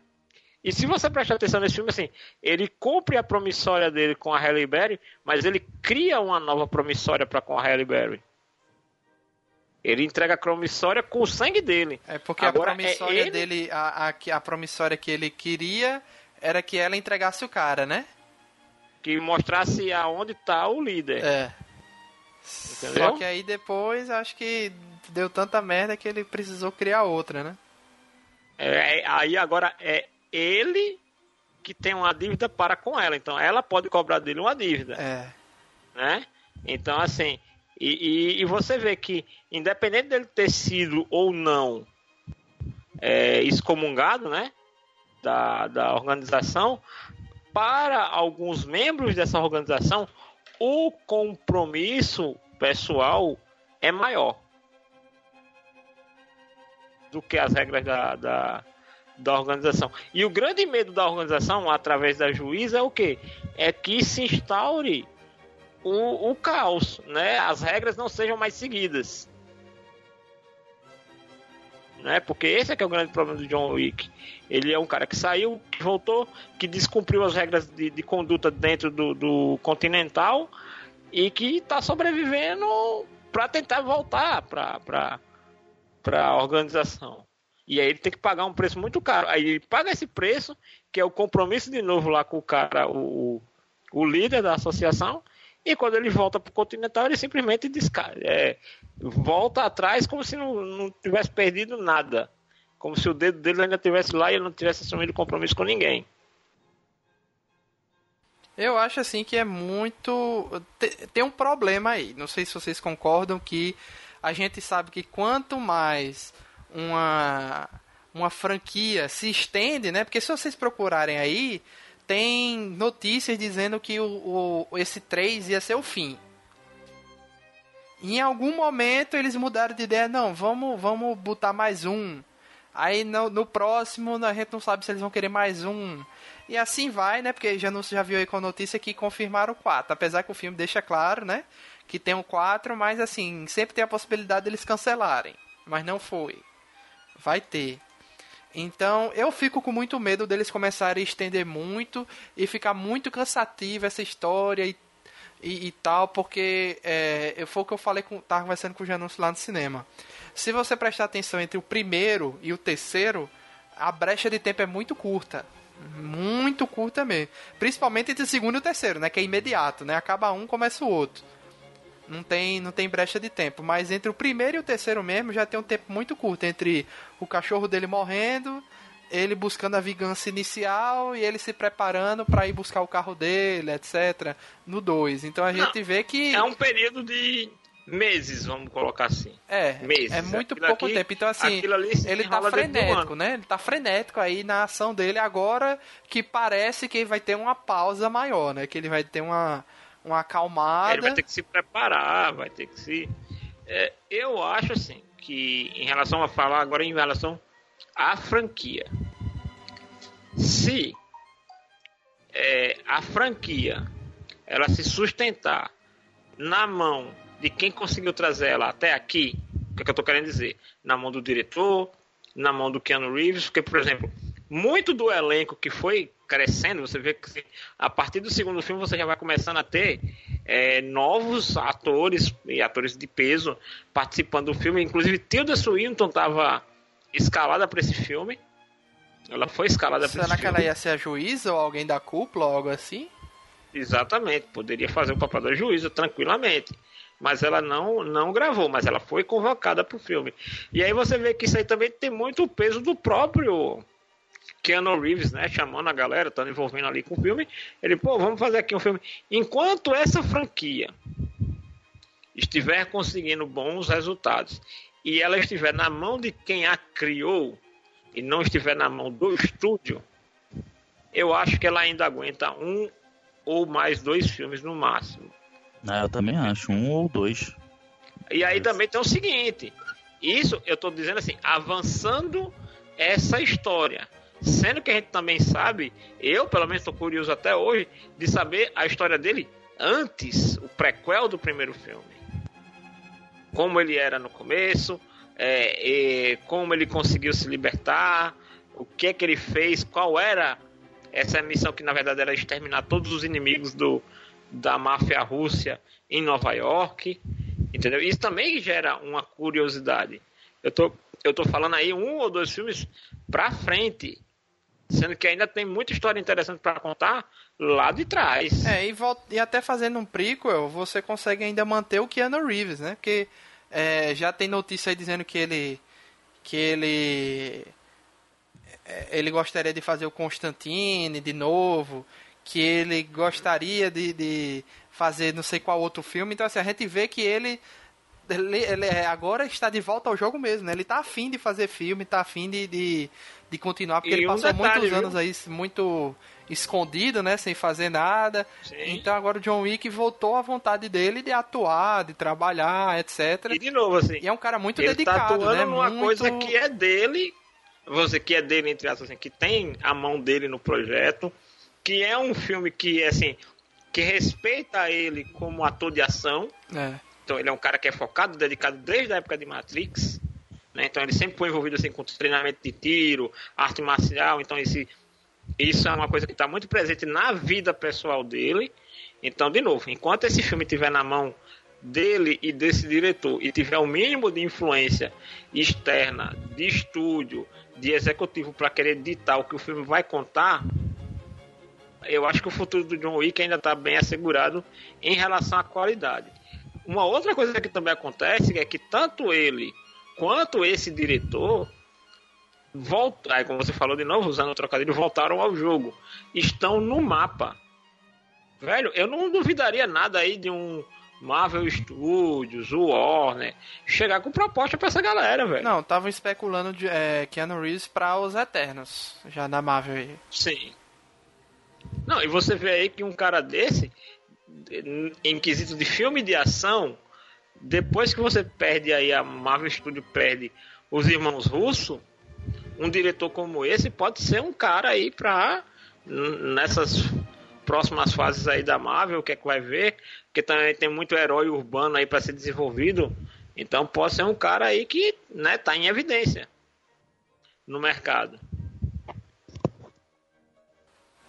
E se você prestar atenção nesse filme, assim, ele cumpre a promissória dele com a Halle Berry, mas ele cria uma nova promissória para com a Halle Berry. Ele entrega a promissória com o sangue dele. É porque Agora, a promissória é ele... dele, a, a, a promissória que ele queria era que ela entregasse o cara, né? Que mostrasse aonde tá o líder. É. Entendeu? Só que aí depois acho que deu tanta merda que ele precisou criar outra, né? É, aí agora é ele que tem uma dívida para com ela. Então ela pode cobrar dele uma dívida. É. Né? Então, assim, e, e, e você vê que, independente dele ter sido ou não é, excomungado, né? Da, da organização, para alguns membros dessa organização, o compromisso pessoal é maior do que as regras da, da, da organização. E o grande medo da organização, através da juíza, é o quê? É que se instaure o, o caos, né? As regras não sejam mais seguidas. Né? Porque esse é que é o grande problema do John Wick. Ele é um cara que saiu, que voltou, que descumpriu as regras de, de conduta dentro do, do Continental e que está sobrevivendo para tentar voltar para a organização. E aí ele tem que pagar um preço muito caro. Aí ele paga esse preço, que é o compromisso de novo lá com o cara, o, o líder da associação. E quando ele volta para o Continental, ele simplesmente desca é, volta atrás como se não, não tivesse perdido nada. Como se o dedo dele ainda estivesse lá e ele não tivesse assumido compromisso com ninguém. Eu acho assim que é muito. Tem um problema aí. Não sei se vocês concordam que a gente sabe que quanto mais uma, uma franquia se estende, né? Porque se vocês procurarem aí, tem notícias dizendo que o, o, esse 3 ia ser o fim. Em algum momento eles mudaram de ideia, não, vamos, vamos botar mais um. Aí no, no próximo a gente não sabe se eles vão querer mais um. E assim vai, né? Porque já, não, já viu aí com a notícia que confirmaram o 4. Apesar que o filme deixa claro, né? Que tem o 4, mas assim, sempre tem a possibilidade deles cancelarem. Mas não foi vai ter. Então eu fico com muito medo deles começarem a estender muito e ficar muito cansativo essa história e, e, e tal, porque é, foi o que eu falei com. Tava conversando com o Janúncio lá no cinema. Se você prestar atenção entre o primeiro e o terceiro, a brecha de tempo é muito curta. Muito curta mesmo. Principalmente entre o segundo e o terceiro, né? Que é imediato, né? Acaba um, começa o outro. Não tem, não tem brecha de tempo. Mas entre o primeiro e o terceiro mesmo já tem um tempo muito curto. Entre o cachorro dele morrendo, ele buscando a vingança inicial e ele se preparando para ir buscar o carro dele, etc. No 2. Então a gente não, vê que. É um período de meses, vamos colocar assim. É, meses. é muito aquilo pouco aqui, tempo. Então, assim, ele tá frenético, né? Ele tá frenético aí na ação dele agora que parece que vai ter uma pausa maior, né? Que ele vai ter uma, uma acalmada. Ele vai ter que se preparar, vai ter que se. É, eu acho assim que em relação a falar agora em relação à franquia, se é, a franquia ela se sustentar na mão de quem conseguiu trazer ela até aqui, o que, é que eu estou querendo dizer? Na mão do diretor, na mão do Keanu Reeves, porque, por exemplo, muito do elenco que foi crescendo, você vê que a partir do segundo filme você já vai começando a ter é, novos atores e atores de peso participando do filme. Inclusive, Tilda Swinton estava escalada para esse filme. Ela foi escalada para esse filme. Será que ela ia ser a juíza ou alguém da cúpula ou algo assim? Exatamente, poderia fazer o papel da juíza tranquilamente. mas ela não, não gravou, mas ela foi convocada para o filme. E aí você vê que isso aí também tem muito peso do próprio Keanu Reeves, né, chamando a galera, estando envolvendo ali com o filme. Ele, pô, vamos fazer aqui um filme. Enquanto essa franquia estiver conseguindo bons resultados e ela estiver na mão de quem a criou e não estiver na mão do estúdio, eu acho que ela ainda aguenta um ou mais dois filmes no máximo. Ah, eu também acho, um ou dois. E aí também tem o seguinte: isso eu estou dizendo assim, avançando essa história. Sendo que a gente também sabe, eu pelo menos estou curioso até hoje, de saber a história dele antes, o prequel do primeiro filme. Como ele era no começo, é, como ele conseguiu se libertar, o que é que ele fez, qual era essa missão que na verdade era exterminar todos os inimigos do, da máfia Rússia em Nova York, entendeu? Isso também gera uma curiosidade. Eu tô, eu tô falando aí um ou dois filmes pra frente, Sendo que ainda tem muita história interessante para contar lá de trás. É, e, volta, e até fazendo um prequel, você consegue ainda manter o Keanu Reeves, né? Porque é, já tem notícia aí dizendo que ele. que ele. É, ele gostaria de fazer o Constantine de novo. Que ele gostaria de, de fazer não sei qual outro filme. Então, assim, a gente vê que ele ele, ele, agora está de volta ao jogo mesmo, né? Ele está afim de fazer filme, está afim de, de, de continuar, porque e ele passou detalhe, muitos viu? anos aí muito escondido, né, sem fazer nada. Sim. Então agora o John Wick voltou à vontade dele de atuar, de trabalhar, etc. E de novo assim. E é um cara muito ele tá dedicado, tá atuando né? numa muito... coisa que é dele, você que é dele entre aspas assim, que tem a mão dele no projeto, que é um filme que assim, que respeita ele como ator de ação. É. Então ele é um cara que é focado, dedicado desde a época de Matrix. Né? Então ele sempre foi envolvido assim, com treinamento de tiro, arte marcial. Então esse, isso é uma coisa que está muito presente na vida pessoal dele. Então, de novo, enquanto esse filme estiver na mão dele e desse diretor e tiver o mínimo de influência externa, de estúdio, de executivo para querer ditar o que o filme vai contar, eu acho que o futuro do John Wick ainda está bem assegurado em relação à qualidade. Uma outra coisa que também acontece é que tanto ele quanto esse diretor volta, aí como você falou de novo, usando o trocadilho, voltaram ao jogo. Estão no mapa. Velho, eu não duvidaria nada aí de um Marvel Studios, o Warner, chegar com proposta pra essa galera, velho. Não, estavam especulando de é, Keanu Reeves pra os Eternos, já na Marvel aí. Sim. Não, e você vê aí que um cara desse, em quesito de filme de ação, depois que você perde aí, a Marvel Studio perde os irmãos russos, um diretor como esse pode ser um cara aí pra nessas próximas fases aí da Marvel, o que é que vai ver, porque também tem muito herói urbano aí para ser desenvolvido, então pode ser um cara aí que, né, tá em evidência no mercado.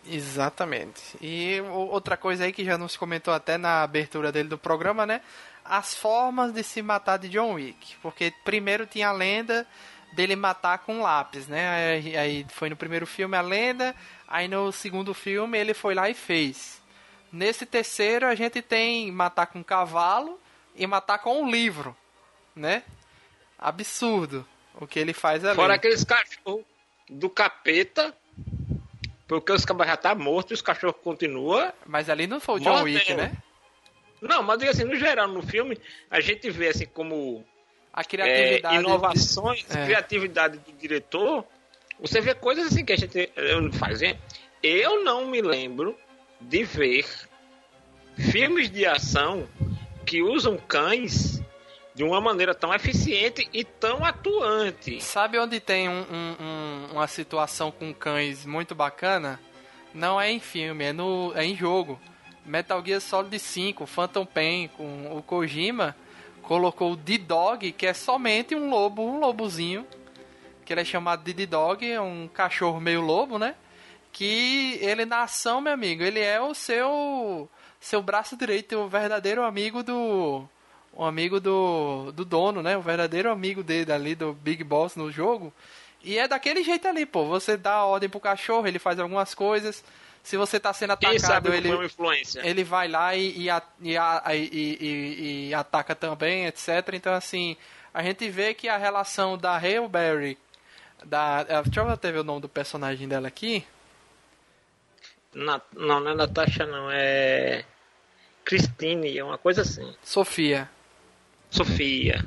Exatamente. E outra coisa aí que já nos comentou até na abertura dele do programa, né? As formas de se matar de John Wick. Porque primeiro tinha a lenda dele matar com lápis, né? Aí, aí foi no primeiro filme a lenda, aí no segundo filme ele foi lá e fez. Nesse terceiro a gente tem matar com cavalo e matar com um livro, né? Absurdo o que ele faz ali. Fora aqueles cachorros do capeta porque os cabas já tá morto e os cachorros continuam. Mas ali não foi o John Wick, né? Não, mas assim, no geral, no filme, a gente vê assim como a criatividade é, inovações, de... é. criatividade do diretor. Você vê coisas assim que a gente faz. Eu não me lembro de ver filmes de ação que usam cães de uma maneira tão eficiente e tão atuante. Sabe onde tem um, um, uma situação com cães muito bacana? Não é em filme, é, no, é em jogo. Metal Gear Solid 5, Phantom Pain, com o Kojima, colocou o D-Dog, que é somente um lobo, um lobozinho, que ele é chamado de D-Dog, é um cachorro meio lobo, né? Que ele na ação, meu amigo, ele é o seu seu braço direito, o verdadeiro amigo do um amigo do, do dono, né? O verdadeiro amigo dele ali, do Big Boss no jogo. E é daquele jeito ali, pô. Você dá ordem pro cachorro, ele faz algumas coisas. se você tá sendo atacado, ele, ele vai lá e, e, e, e- ataca também, etc. Então, assim, a gente vê que a relação da Hail Berry, da, eh, deixa eu até ver o nome do personagem dela aqui. Na- não, não é Natasha, não. É. Christine, é uma coisa assim. Sofia. Sofia.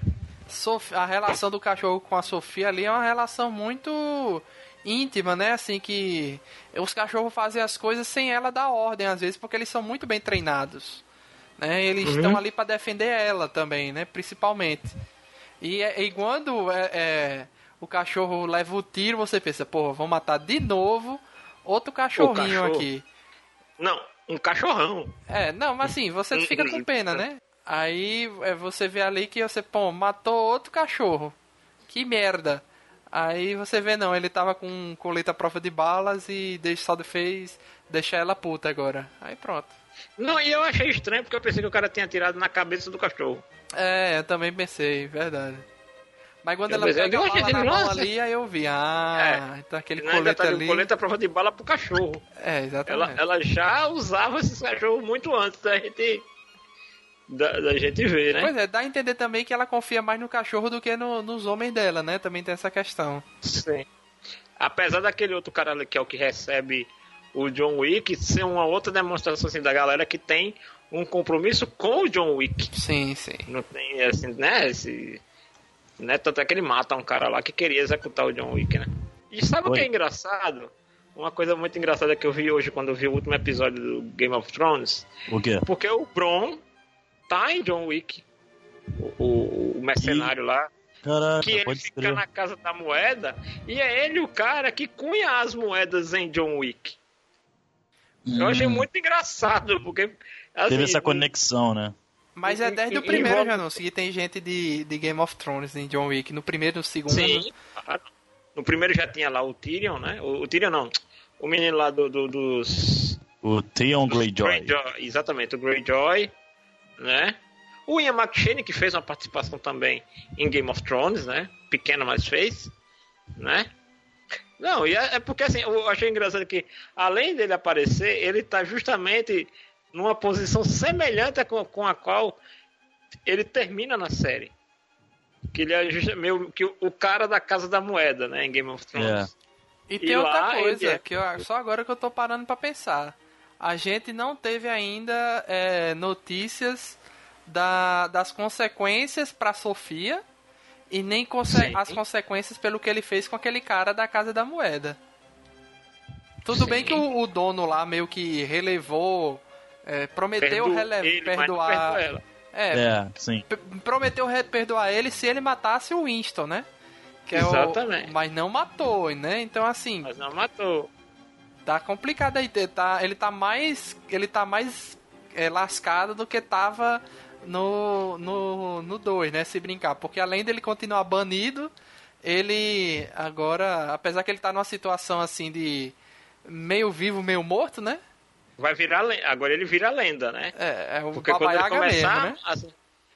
Sof- a relação do cachorro com a Sofia ali é uma relação muito íntima, né? Assim que os cachorros fazem as coisas sem ela dar ordem às vezes, porque eles são muito bem treinados, né? Eles Uhum. estão ali para defender ela também, né? Principalmente. E, é- e quando é, é, o cachorro leva o tiro, você pensa, pô, vão matar de novo outro cachorrinho cachorro. aqui. Não, um cachorrão. É, não, mas assim, você fica com pena, né? Aí é, você vê ali que você, pô, matou outro cachorro. Que merda. Aí você vê, não, ele tava com colete à prova de balas e deixa- só fez deixar ela puta agora. Aí pronto. Não, e eu achei estranho porque eu pensei que o cara tinha tirado na cabeça do cachorro. É, eu também pensei, verdade. Mas quando Eu ela pega a bala na mão ali, aí eu vi, ah, então aquele colete tá ali. o colete à prova de bala pro cachorro. É, Ela, exatamente. ela já usava esses cachorros muito antes da gente. Da, da gente ver, né? Pois é, dá a entender também que ela confia mais no cachorro do que no- nos homens dela, né? Também tem essa questão. Sim. Apesar daquele outro cara ali que é o que recebe o John Wick ser uma outra demonstração assim, da galera que tem um compromisso com o John Wick. Sim, sim. Não tem assim, né? Esse, né? Tanto é que ele mata um cara lá que queria executar o John Wick, né? E sabe o que Oi. é engraçado? Uma coisa muito engraçada que eu vi hoje quando eu vi o último episódio do Game of Thrones. O quê? Porque o Bron tá em John Wick. O, o- o mercenário lá. Caraca, Que ele fica crer. na casa da moeda. E é ele o cara que cunha as moedas em John Wick. Eu achei Hum, muito engraçado, porque. assim, Teve essa conexão, né? Mas é E- desde e- o primeiro, já não. Que tem gente de, de Game of Thrones em John Wick. No primeiro, no segundo. Sim, claro. No primeiro já tinha lá o Tyrion, né? O, o Tyrion não. O menino lá do, do- dos. O Theon Greyjoy. Greyjoy, Exatamente, o Greyjoy, né? O Ian McShane, que fez uma participação também em Game of Thrones, né? Pequena, mas fez, né? Não, e é, é porque assim, eu achei engraçado que, além dele aparecer, ele tá justamente numa posição semelhante com, com a qual ele termina na série. Que ele é meio que o, cara da Casa da Moeda, né? Em Game of Thrones. E tem E outra lá coisa, é- que eu, só agora que eu tô parando pra pensar. A gente não teve ainda é, notícias da- das consequências pra Sofia e nem conse- Sim. as consequências pelo que ele fez com aquele cara da Casa da Moeda. Tudo Sim. bem que o, o dono lá meio que relevou, é, prometeu rele- ele, perdoar. perdoa ela. É, É, sim. Prometeu perdoar ele se ele matasse o Winston, né? Que é o- Exatamente. mas não matou, né? Então assim, Mas não matou. Tá complicado aí. Tá, ele tá mais, ele tá mais é, lascado do que tava no no no 2, né? Se brincar, porque além dele continuar banido, ele agora, apesar que ele tá numa situação assim de meio vivo, meio morto, né? Vai virar agora ele vira lenda, né? É, é o Porque quando ele começar, mesmo, né? assim,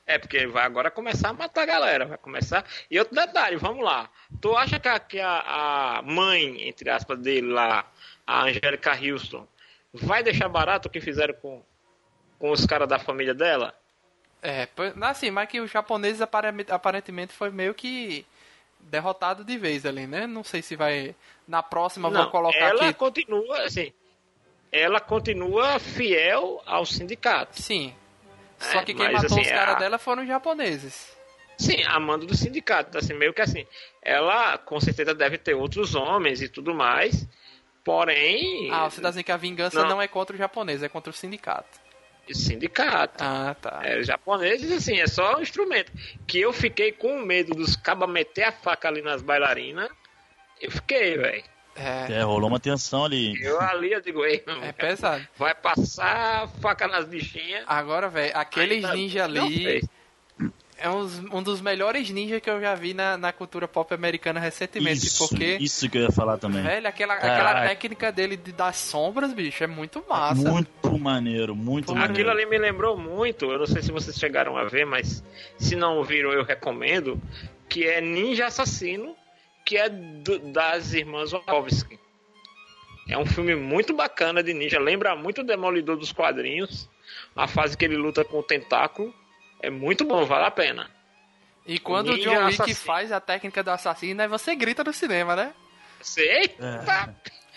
é porque vai agora começar a matar a galera, vai começar. E outro detalhe, vamos lá. Tu acha que a, que a, a mãe, entre aspas, dele lá, a Angélica Houston, vai deixar barato o que fizeram com, com os caras da família dela? É, assim, mas que os japoneses apare- aparentemente foi meio que derrotado de vez ali, né? Não sei se vai na próxima vou colocar ela aqui. continua assim. Ela continua fiel ao sindicato. Sim. Só É, que quem mas, matou assim, os caras a- dela foram os japoneses. Sim, a mando do sindicato, assim, meio que assim, ela com certeza deve ter outros homens e tudo mais, porém, Ah, você tá dizendo que a vingança não, Não. é contra os japoneses, é contra o sindicato. sindicato. Ah, tá. É, os japoneses, assim, é só um instrumento. Que eu fiquei com medo dos cabas meter a faca ali nas bailarinas. Eu fiquei, velho. É, É, rolou uma tensão ali. Eu ali, eu digo, ei, é pesado. vai passar a faca nas bichinhas. Agora, velho, aqueles Ainda ninja ali fez. É uns- um dos melhores ninjas que eu já vi na, na cultura pop americana recentemente. Isso, porque, isso que eu ia falar também. velho, aquela, Caraca. aquela técnica dele de das sombras, bicho, é muito massa. Muito maneiro, muito Pô, maneiro. Aquilo ali me lembrou muito, eu não sei se vocês chegaram a ver, mas se não viram, eu recomendo, que é Ninja Assassino, que é do- das irmãs Wachowski. É um filme muito bacana de ninja, lembra muito o Demolidor dos quadrinhos. A fase que ele luta com o tentáculo é muito bom, vale a pena. E quando o Ninja John Wick assassino. faz a técnica do assassino, aí você grita no cinema, né? Sei? É.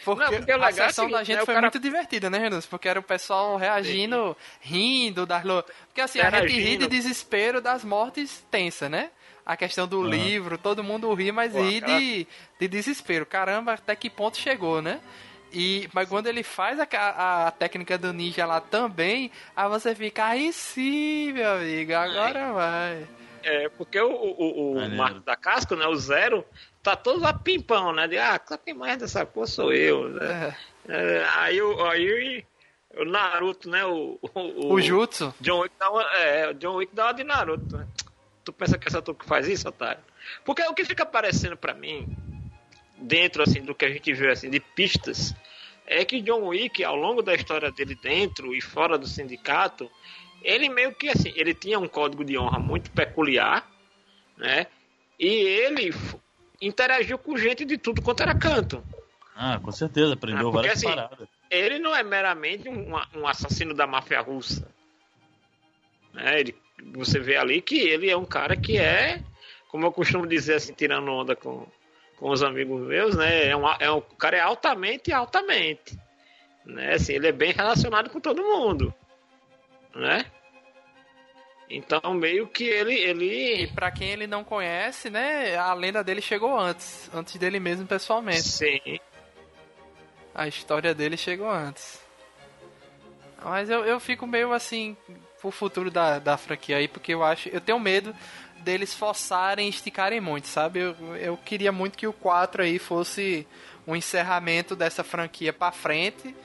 Porque, Não, porque o a legal é o sessão seguinte, da gente né, o foi cara- muito divertida, né, Renus? Porque era o pessoal reagindo, rindo das lo... Porque assim, a gente ri de desespero das mortes tensas, né? A questão do Aham. livro, todo mundo ri, mas Pô, ri aquela- de, de desespero. Caramba, até que ponto chegou, né? E, mas quando ele faz a, a, a técnica do ninja lá também, aí você fica, aí sim, meu amigo, agora vai. É, porque o, o, o. Marco da Casco, né, o Zero, tá todo lá pimpão, né? De, ah, quem mais dessa porra sou eu, né? É. É, aí, o, aí o Naruto, né? O, o, O Jutsu. John Wick dá uma, é, o John Wick dá uma de Naruto, né? Tu pensa que essa tu que faz isso, otário? Porque o que fica aparecendo pra mim, dentro assim do que a gente vê assim de pistas, é que John Wick, ao longo da história dele dentro e fora do sindicato, ele meio que assim, ele tinha um código de honra muito peculiar, né? E ele interagiu com gente de tudo quanto era canto. Ah, com certeza, aprendeu Ah, porque várias assim, paradas. ele não é meramente um, um assassino da máfia russa. Né? Ele, você vê ali que ele é um cara que é, como eu costumo dizer assim, tirando onda com, com os amigos meus, né? É um, é um o cara é altamente, altamente. Né? Assim, ele é bem relacionado com todo mundo. Né? Então meio que ele. E ele pra quem ele não conhece, né, a lenda dele chegou antes, antes dele mesmo pessoalmente. sim. A história dele chegou antes. Mas eu, eu fico meio assim pro futuro da, da franquia aí, porque eu acho. Eu tenho medo deles forçarem esticarem muito, sabe? Eu, eu queria muito que o 4 aí fosse um encerramento dessa franquia pra frente.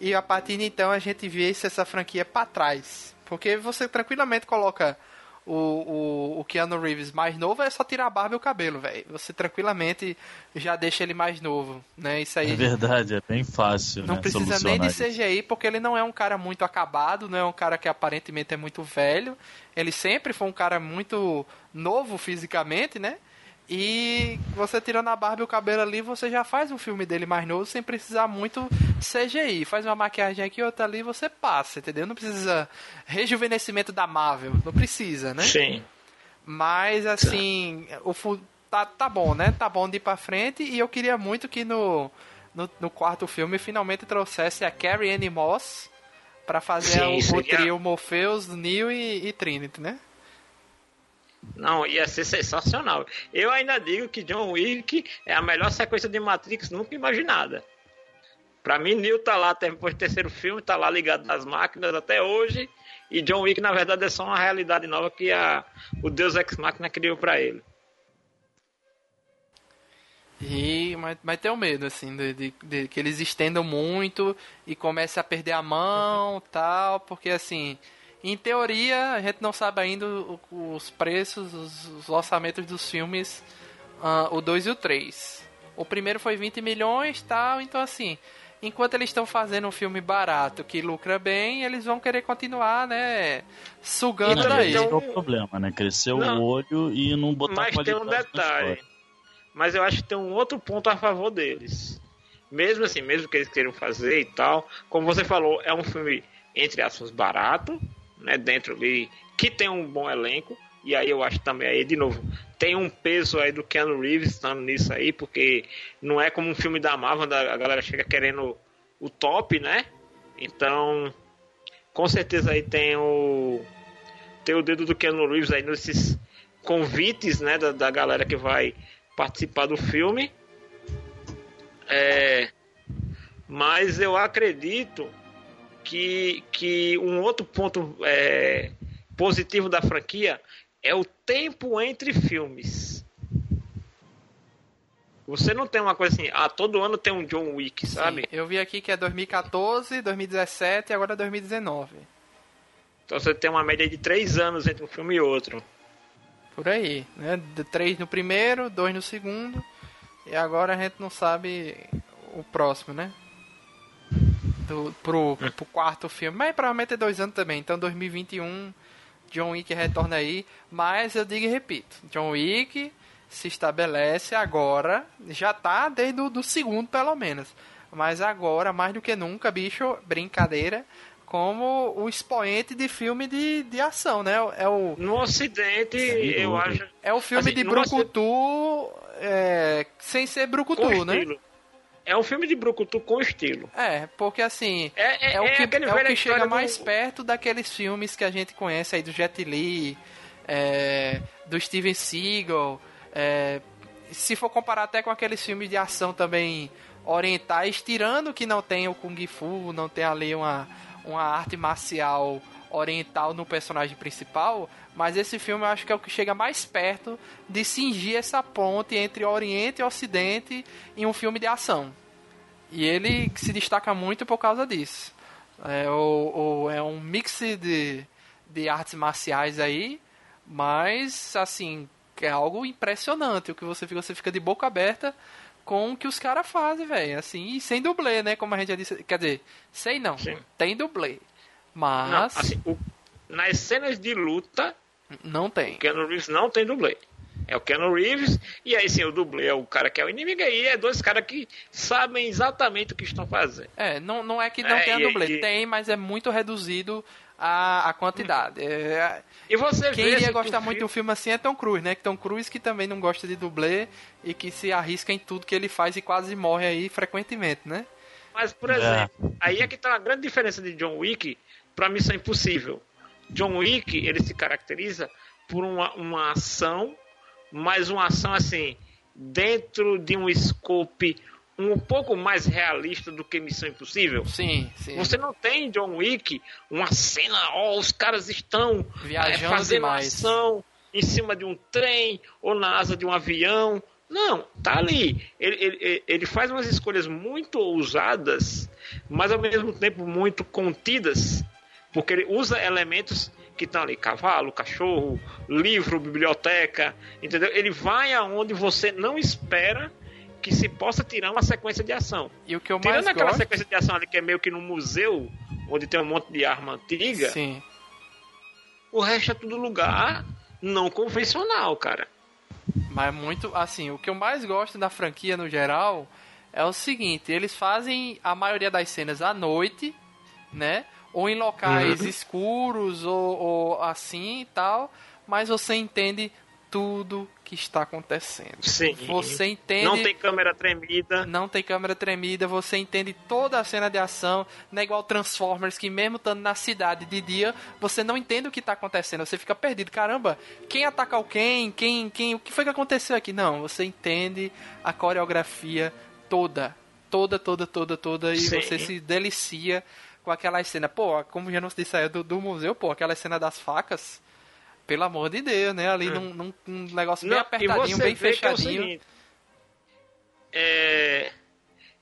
E a partir de então a gente visse essa franquia pra trás. Porque você tranquilamente coloca o, o, o Keanu Reeves mais novo, é só tirar a barba e o cabelo, velho. Você tranquilamente já deixa ele mais novo, né? Isso aí É verdade, é bem fácil, não né? precisa nem de solucionar isso. CGI, porque ele não é um cara muito acabado, não é um cara que aparentemente é muito velho. Ele sempre foi um cara muito novo fisicamente, né? E você tirando a barba e o cabelo ali, você já faz um filme dele mais novo sem precisar muito CGI. Faz uma maquiagem aqui, outra ali, você passa, entendeu? Não precisa rejuvenescimento da Marvel, não precisa, né? Sim. Mas assim, o tá, tá bom, né? Tá bom de ir pra frente e eu queria muito que no, no, no quarto filme finalmente trouxesse a Carrie Anne Moss pra fazer Sim, o, o trio Morpheus, Neo e, e Trinity, né? Não, ia ser sensacional. Eu ainda digo que John Wick é a melhor sequência de Matrix nunca imaginada. Pra mim, Neo tá lá depois do terceiro filme, tá lá ligado nas máquinas até hoje. E John Wick, na verdade, é só uma realidade nova que a, o Deus Ex Machina criou pra ele. E, mas, mas tenho medo, assim, de, de- de que eles estendam muito e comecem a perder a mão tal, porque assim, em teoria, a gente não sabe ainda os preços, os, os orçamentos dos filmes, ah, o 2 e o 3. O primeiro foi 20 milhões tal, então assim, enquanto eles estão fazendo um filme barato que lucra bem, eles vão querer continuar, né, sugando E daí. Esse um- é o problema, né? Crescer Não. o olho e não botar Mas tem um detalhe. Mas eu acho que tem um outro ponto a favor deles. Mesmo assim, mesmo que eles queiram fazer e tal, como você falou, é um filme, entre aspas, barato, né? Dentro ali, que tem um bom elenco. E aí eu acho também aí, de novo, tem um peso aí do Keanu Reeves estando nisso aí, porque não é como um filme da Marvel, da- a galera chega querendo o top, né? Então, com certeza aí tem o tem o dedo do Keanu Reeves aí nesses convites, né, da, da galera que vai participar do filme. É, mas eu acredito que, que um outro ponto é, positivo da franquia é o tempo entre filmes. Você não tem uma coisa assim, ah, todo ano tem um John Wick, sabe? Sim, eu vi aqui que é 2014, 2017 e agora 2019. Então você tem uma média de três anos entre um filme e outro. Por aí, né? De três no primeiro, dois no segundo. E agora a gente não sabe o próximo, né? Do, pro, pro quarto filme. Mas provavelmente é dois anos também. Então 2021, John Wick retorna aí. Mas eu digo e repito, John Wick se estabelece agora. Já tá desde o do segundo, pelo menos. mas agora, mais do que nunca, bicho, brincadeira, como o expoente de filme de, de ação, né? É o, No Ocidente, eu acho. é o filme Assim, de Brucutu é, sem ser Brucutu, né? estilo. É um filme de Brucutu com estilo. É, porque assim, É, é, é o que, aquele é o que chega do- mais perto daqueles filmes que a gente conhece aí do Jet Li, é, do Steven Seagal. é, se for comparar até com aqueles filmes de ação também orientais, tirando que não tem o Kung Fu, não tem ali uma, uma arte marcial oriental no personagem principal, mas esse filme eu acho que é o que chega mais perto de cingir essa ponte entre Oriente e Ocidente em um filme de ação. E ele se destaca muito por causa disso. É, o, o- é um mix de, de artes marciais aí, mas assim, é algo impressionante. O que você fica, você fica de boca aberta com o que os caras fazem, velho. Assim, e sem dublê, né? Como a gente já disse. Quer dizer, sei não, Sim. tem dublê. Não, Mas não, assim, o- nas cenas de luta, tem. o Keanu Reeves não tem dublê. É o Keanu Reeves, e aí sim, o dublê é o cara que é o inimigo, aí é dois caras que sabem exatamente o que estão fazendo. É, não, não é que não É, tenha e- dublê. e- Tem, mas é muito reduzido a, a quantidade. É, E você Quem vê iria gostar muito de um filme- assim é Tom Cruise, né? Que Tom Cruise que também não gosta de dublê e que se arrisca em tudo que ele faz e quase morre aí frequentemente, né? Mas, por É. exemplo, aí é que tá a grande diferença de John Wick pra Missão Impossível. John Wick, ele se caracteriza por uma, uma ação, mas uma ação assim, dentro de um scope um pouco mais realista do que Missão Impossível. Sim, sim. Você não tem em John Wick uma cena, ó, os caras estão Viajando é, fazendo demais. ação em cima de um trem ou na asa de um avião. Não, tá ali. Ele, ele, ele faz umas escolhas muito ousadas, mas ao mesmo tempo muito contidas, porque ele usa elementos que estão ali, cavalo, cachorro, livro, biblioteca, entendeu? Ele vai aonde você não espera que se possa tirar uma sequência de ação. E o que eu mais Tirando aquela gosto... sequência de ação ali que é meio que no museu, onde tem um monte de arma antiga, Sim. o resto é tudo lugar não convencional, cara. Mas muito, assim, o que eu mais gosto da franquia no geral é o seguinte, eles fazem a maioria das cenas à noite, né? Ou em locais Uhum. escuros ou, ou assim e tal, mas você entende tudo que está acontecendo. Sim. Você entende Não tem câmera tremida. não tem câmera tremida, você entende toda a cena de ação, não é igual Transformers, que mesmo estando na cidade de dia, você não entende o que está acontecendo, você fica perdido. Caramba, quem atacou quem? Quem, quem? O que foi que aconteceu aqui? Não, você entende a coreografia toda, toda, toda, toda, toda, e Sim. você se delicia com aquela cena. Pô, como já não se disse aí do, do museu, pô, aquela cena das facas. Pelo amor de Deus, né? Ali num, num- num negócio bem Não, apertadinho, bem que é o fechadinho. seguinte, é,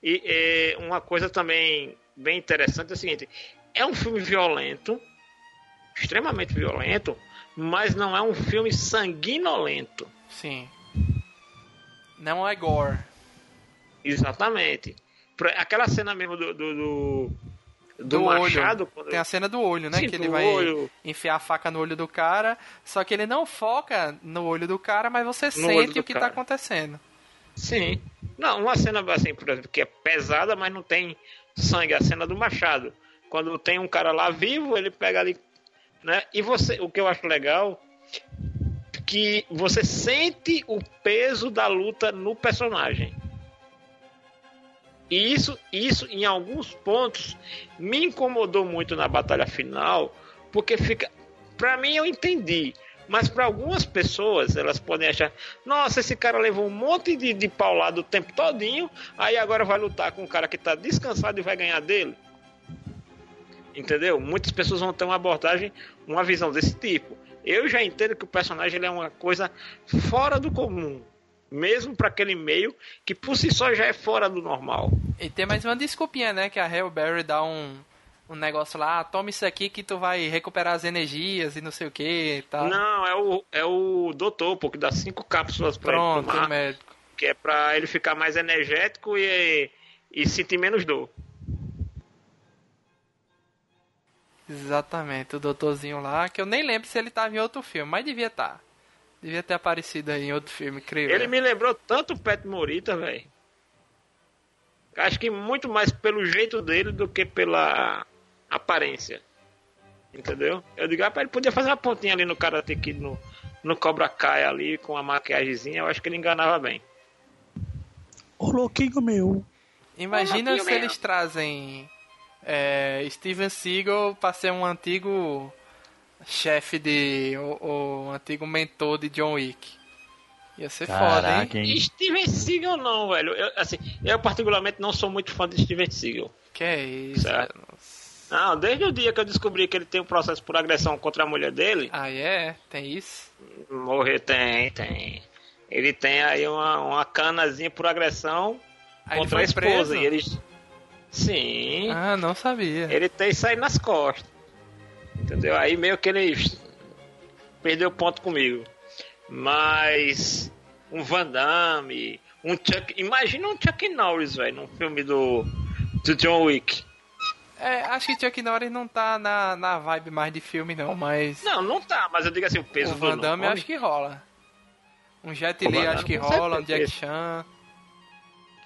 e é, uma coisa também bem interessante é o seguinte: é um filme violento, extremamente violento, mas não é um filme sanguinolento. Sim. Não é gore. Exatamente. Aquela cena mesmo do, do, do, do Do machado. olho. quando- Tem a cena do olho, né? Sim, que ele vai olho. enfiar a faca no olho do cara. Só que ele não foca no olho do cara, mas você No sente o que cara. tá acontecendo. Sim. Não, uma cena assim, por exemplo, que é pesada, mas não tem sangue, a cena do machado. Quando tem um cara lá vivo, ele pega ali, né? E você, o que eu acho legal que você sente o peso da luta no personagem. E isso, isso em alguns pontos me incomodou muito na batalha final, porque fica, Pra mim eu entendi, mas para algumas pessoas elas podem achar, nossa, esse cara levou um monte de, de paulado o tempo todinho, aí agora vai lutar com um cara que tá descansado e vai ganhar dele. Entendeu? Muitas pessoas vão ter uma abordagem, uma visão desse tipo. Eu já entendo que o personagem é uma coisa fora do comum, mesmo para aquele meio que por si só já é fora do normal. E tem mais uma desculpinha, né? Que a Halle Berry dá um, um negócio lá, ah, toma isso aqui que tu vai recuperar as energias e não sei o que e tal. Não, é o, é o doutor, pô, que dá cinco cápsulas pra Pronto, ele tomar, o médico. que é pra ele ficar mais energético e, e sentir menos dor. Exatamente, o doutorzinho lá, que eu nem lembro se ele tava em outro filme, mas devia estar. Devia ter aparecido aí em outro filme, creio. Ele eu. me lembrou tanto o Pet Morita, velho. Acho que muito mais pelo jeito dele do que pela aparência. Entendeu? Eu digo, ah, ele podia fazer uma pontinha ali no Karate Kid, no, no Cobra Kai ali, com a maquiagemzinha, eu acho que ele enganava bem. Ô louquinho meu. Imagina louquinho se meu. eles trazem é, Steven Seagal pra ser um antigo chefe de. o, o antigo mentor de John Wick. Ia ser foda, hein? Caraca, hein? Steven Seagal não, velho. Eu, assim, eu particularmente não sou muito fã de Steven Seagal. Que é isso, Certo. Não, desde o dia que eu descobri que ele tem um processo por agressão contra a mulher dele, Ah, é? Tem isso? morrer tem, tem. Ele tem aí uma, uma canazinha por agressão Aí ele contra a esposa. preso? E ele... Sim, Ah, não sabia. ele tem isso aí nas costas. Entendeu? Aí meio que ele perdeu ponto comigo. Mas um Van Damme, um Chuck. Imagina um Chuck Norris, velho, num filme do, do John Wick. É, acho que Chuck Norris não tá na, na vibe mais de filme, não, mas. Não, não tá, mas eu digo assim, o peso o Van Damme acho que rola. Um Jet Li acho que rola, um Jack. Chan.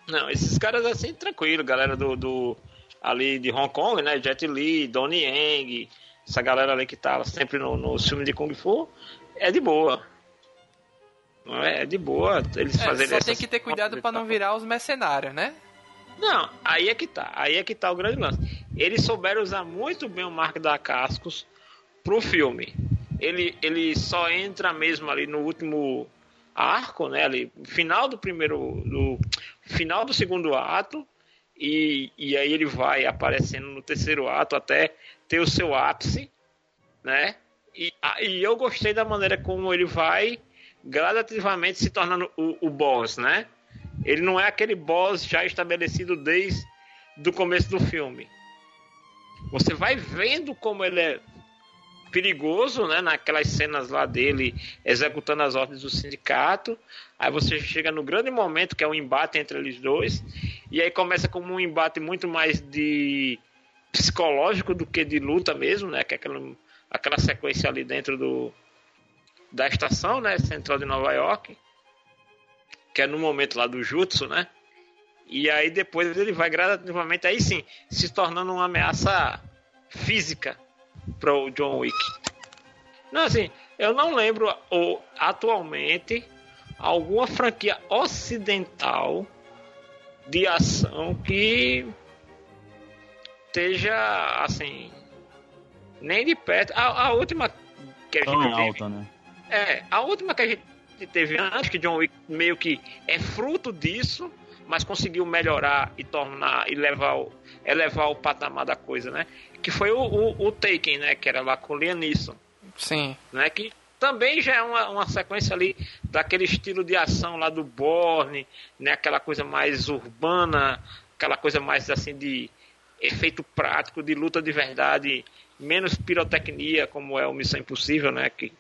Não, esses caras assim, tranquilo, galera do, do ali de Hong Kong, né? Jet Li, Donnie Yang, essa galera ali que tá sempre no, no filme de Kung Fu, é de boa. Não é, é de boa eles É, fazerem só tem que ter cuidado pra não virar os mercenários, né? Não, aí é que tá. Aí é que tá o grande lance. Eles souberam usar muito bem o Mark da Cascos pro filme. Ele, ele só entra mesmo ali no último arco, né? Ali, final do primeiro. Do, final do segundo ato. E, e aí ele vai aparecendo no terceiro ato até ter o seu ápice, né? E, e eu gostei da maneira como ele vai gradativamente se tornando o, o boss, né? Ele não é aquele boss já estabelecido desde do começo do filme. Você vai vendo como ele é perigoso, né? Naquelas cenas lá dele executando as ordens do sindicato. Aí você chega no grande momento que é o embate entre eles dois. E aí começa como um embate muito mais de psicológico do que de luta mesmo, né? Que é aquela, aquela sequência ali dentro do da estação, né? Central de Nova York que é no momento lá do Jutsu, né? E aí depois ele vai gradativamente, aí sim, se tornando uma ameaça física para o John Wick. Não, assim, eu não lembro o, atualmente alguma franquia ocidental de ação que esteja assim nem de perto. A, a última que a Tão gente teve, alta, né? é, a última que a gente teve antes, que John Wick meio que é fruto disso, mas conseguiu melhorar e tornar e levar o, elevar o patamar da coisa, né? Que foi o, o, o Taken, né? Que era lá com o Liam Neeson, Sim. né? Que também já é uma, uma sequência ali daquele estilo de ação lá do Bourne, né? Aquela coisa mais urbana, aquela coisa mais assim de efeito prático, de luta de verdade, menos pirotecnia, como é o Missão Impossível, né? Que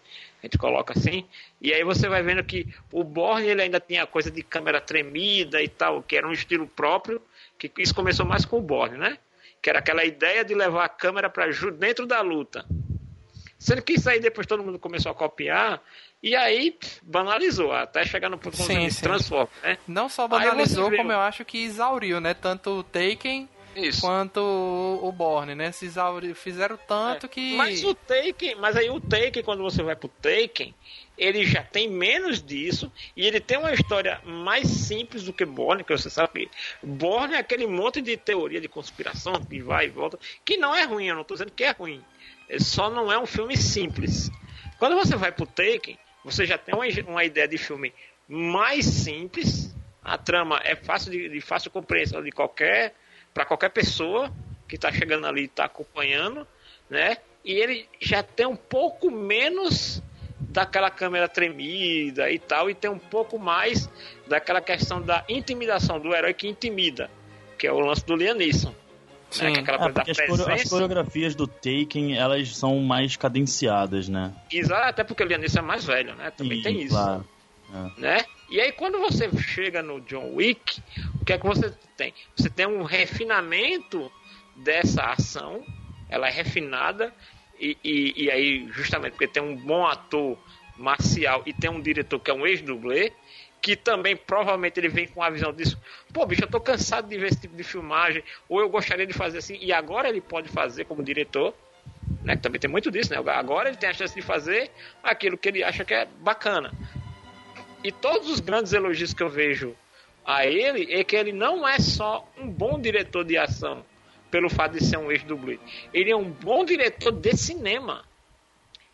a gente coloca assim. E aí você vai vendo que o Bourne ele ainda tinha a coisa de câmera tremida e tal, que era um estilo próprio, que isso começou mais com o Bourne, né? Que era aquela ideia de levar a câmera para dentro da luta. Sendo que isso aí depois todo mundo começou a copiar, e aí pff, banalizou, até chegar no ponto Sim, se sim. transforma, né? Não só banalizou, como eu acho que exauriu, né? Tanto o Taken Isso. quanto o, o Borne, né? Se fizeram tanto que. É. Mas o Taken, mas aí o Taken, quando você vai pro Taken, ele já tem menos disso e ele tem uma história mais simples do que Borne, que você sabe. Borne é aquele monte de teoria de conspiração que vai e volta, que não é ruim, eu não tô dizendo que é ruim. É só não é um filme simples. Quando você vai pro Taken, você já tem uma, uma ideia de filme mais simples, a trama é fácil de, de fácil compreensão de qualquer para qualquer pessoa que está chegando ali e está acompanhando, né? E ele já tem um pouco menos daquela câmera tremida e tal, e tem um pouco mais daquela questão da intimidação do herói que intimida, que é o lance do Liam Neeson. Sim. Né? É É, porque as, as coreografias do Taken, elas são mais cadenciadas, né? Exato, até porque o Liam Neeson é mais velho, né? Também Sim, tem isso. Claro. né? E aí quando você chega no John Wick, o que é que você tem? Você tem um refinamento dessa ação, ela é refinada e, e, e aí justamente porque tem um bom ator marcial e tem um diretor que é um ex-dublê, que também provavelmente ele vem com a visão disso. Pô, bicho, eu tô cansado de ver esse tipo de filmagem, ou eu gostaria de fazer assim, e agora ele pode fazer como diretor, né? Também tem muito disso, né? Agora ele tem a chance de fazer aquilo que ele acha que é bacana. E todos os grandes elogios que eu vejo a ele é que ele não é só um bom diretor de ação pelo fato de ser um ex-dublê. Ele é um bom diretor de cinema.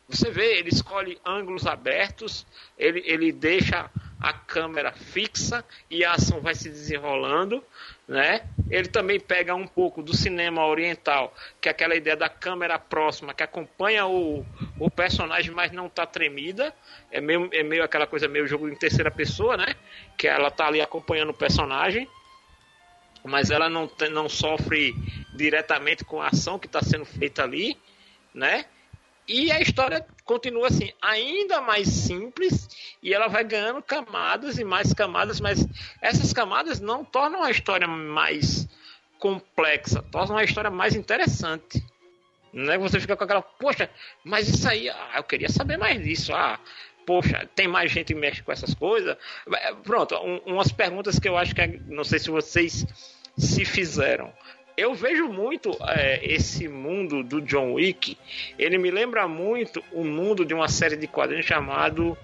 Você vê, ele escolhe ângulos abertos, ele, ele deixa a câmera fixa e a ação vai se desenrolando, né? Ele também pega um pouco do cinema oriental, que é aquela ideia da câmera próxima, que acompanha o, o personagem, mas não está tremida. É meio, é meio aquela coisa meio jogo em terceira pessoa, né? Que ela está ali acompanhando o personagem, mas ela não, não sofre diretamente com a ação que está sendo feita ali, né? E a história continua assim, ainda mais simples, e ela vai ganhando camadas e mais camadas, mas essas camadas não tornam a história mais complexa, tornam a história mais interessante. Não é você fica com aquela, poxa, mas isso aí, ah, eu queria saber mais disso. Ah, poxa, tem mais gente que mexe com essas coisas. Pronto, um, umas perguntas que eu acho que é, não sei se vocês se fizeram eu vejo muito é, esse mundo do John Wick. Ele me lembra muito o mundo de uma série de quadrinhos chamado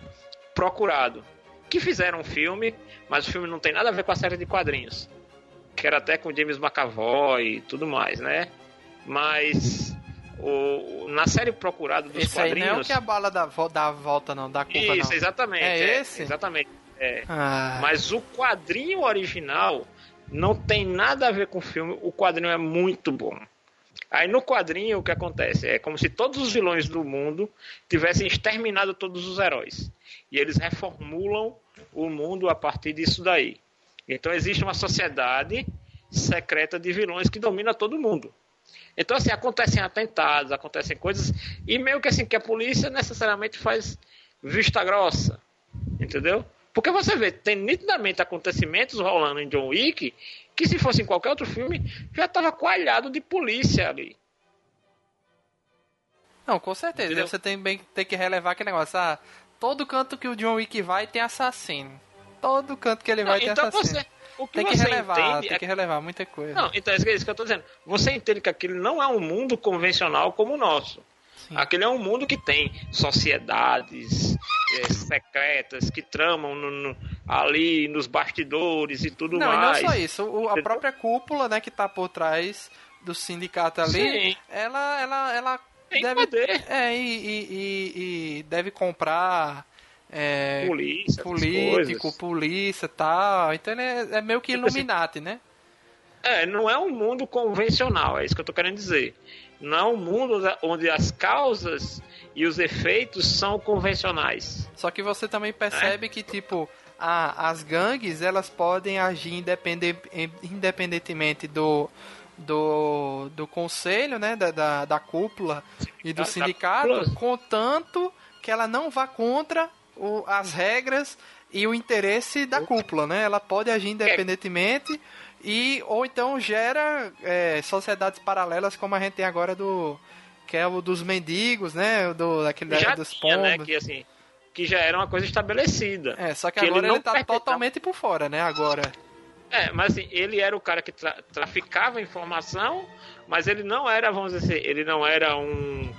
Procurado, que fizeram um filme, mas o filme não tem nada a ver com a série de quadrinhos, que era até com James McAvoy e tudo mais, né? Mas o, na série Procurado dos esse quadrinhos. Aí não é o que a bala da, da volta, não, da curva, Isso, não. exatamente. É, é esse? Exatamente. É. Ah. Mas o quadrinho original não tem nada a ver com o filme, o quadrinho é muito bom. Aí no quadrinho o que acontece? É como se todos os vilões do mundo tivessem exterminado todos os heróis. E eles reformulam o mundo a partir disso daí. Então existe uma sociedade secreta de vilões que domina todo mundo. Então assim, acontecem atentados, acontecem coisas, e meio que assim, que a polícia necessariamente faz vista grossa. Entendeu? Porque você vê, tem nitidamente acontecimentos rolando em John Wick que se fosse em qualquer outro filme já estava coalhado de polícia ali. Não, com certeza. Entendeu? Você tem, bem, tem que relevar aquele negócio. Ah, todo canto que o John Wick vai tem assassino. Todo canto que ele vai Não, tem então assassino. você, o que Tem que você relevar, entende tem é que relevar muita coisa. Não, então é isso que eu estou dizendo. Você entende que aquilo não é um mundo convencional como o nosso. Sim. Aquele é um mundo que tem sociedades é, secretas que tramam no- no- ali nos bastidores e tudo Não, mais. não só isso. O- a própria cúpula, né, que tá por trás do sindicato ali, Sim. ela, ela, ela Tem deve, poder. é, e, e- e- e deve comprar é, Polícia, político, polícia, tal. Então ele é, é meio que Tipo assim, Illuminati, né? É, não é um mundo convencional, é isso que eu tô querendo dizer. Não é um mundo da- onde as causas e os efeitos são convencionais. Só que você também É. percebe que, tipo, a- as gangues, elas podem agir independe- independentemente do, do, do conselho, né, da, da, da cúpula e do Da sindicato, cúpula. contanto que ela não vá contra o- as regras e o interesse da cúpula, né? Ela pode agir independentemente e ou então gera é, sociedades paralelas como a gente tem agora do que é o dos mendigos, né? Do daquele Já dos tinha, né, pombos. que assim, que já era uma coisa estabelecida. É, só que, Que ele agora não ele, tá totalmente por fora, né? Agora. É, mas assim, ele era o cara que tra- traficava informação, mas ele não era, vamos dizer, ele não era um,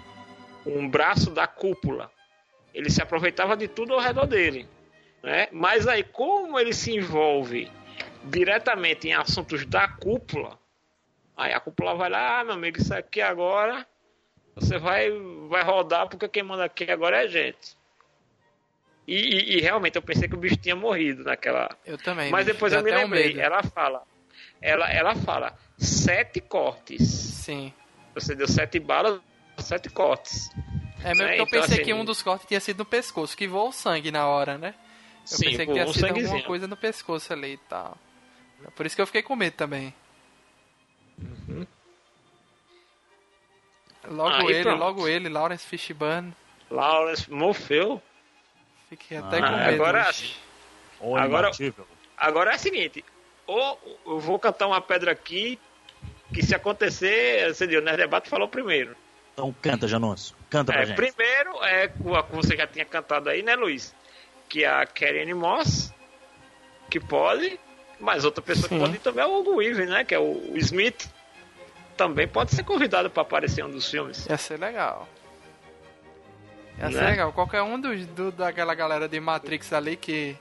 um braço da cúpula. Ele se aproveitava de tudo ao redor dele. Né? Mas aí, como ele se envolve diretamente em assuntos da cúpula, aí a cúpula vai lá, ah, meu amigo, isso aqui agora você vai, vai rodar porque quem manda aqui agora é a gente. E, e- e realmente eu pensei que o bicho tinha morrido naquela, Eu também. mas depois eu me um lembrei, medo. ela fala, ela, ela fala, sete cortes. Sim. Você deu sete balas, sete cortes. É mesmo É, que eu então, pensei assim, que um dos cortes tinha sido no pescoço, que voou sangue na hora, né? Eu Sim, pensei que tinha um sido alguma sanguezinho. coisa no pescoço ali e tal. É Por isso que eu fiquei com medo também. Logo Aí, ele, Uhum. pronto. logo ele, Lawrence Fishburne. Lawrence morfeu. Fiquei até Ah, com medo. agora- Agora- imbatível. Agora é o seguinte, ou eu vou cantar uma pedra aqui, que se acontecer, você viu, o Nerd Debate falou primeiro. Então canta, Janúncio. Canta pra É, gente. primeiro é o que você já tinha cantado aí, né, Luiz? Que é a Karen Moss, que pode, mas outra pessoa Sim. que pode ir também é o Hugo Weaving, né? Que é o, Smith. Também pode ser convidado para aparecer em um dos filmes. Ia ser legal. Ia ser Né? legal. Qualquer um dos, do, daquela galera de Matrix ali que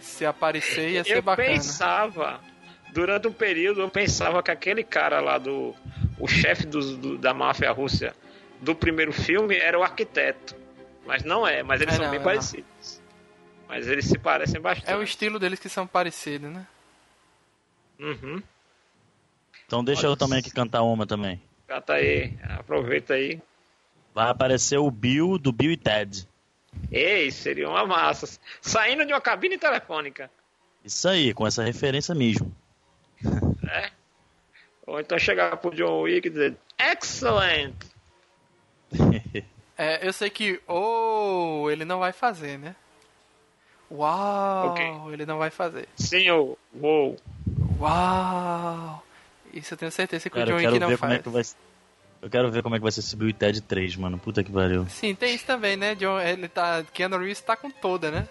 se aparecer ia ser eu bacana. pensava, durante um período, eu pensava que aquele cara lá do. O chefe dos- do- da máfia russa do primeiro filme era o arquiteto. Mas não é, mas eles É, são não, bem é, parecidos. Mas eles se parecem bastante. É o estilo deles que são parecidos, né? Uhum. Então deixa eu também aqui cantar uma também. Cata aí, aproveita aí. Vai aparecer o Bill do Bill e Ted. Ei, seria uma massa. Saindo de uma cabine telefônica. Isso aí, com essa referência mesmo. né? Ou então chegar pro John Wick e dizer, excellent! É, eu sei que ou ele não vai fazer, né? Uau, Ok. ele não vai fazer. Sim, eu vou. Uau! Isso eu tenho certeza que Cara, o John Wick não ver como é faz. que vai Eu quero ver como é que vai ser esse Bill e Ted 3, mano. Puta que pariu. Sim, tem isso também, né? John, ele tá, Keanu Reeves tá com toda, né?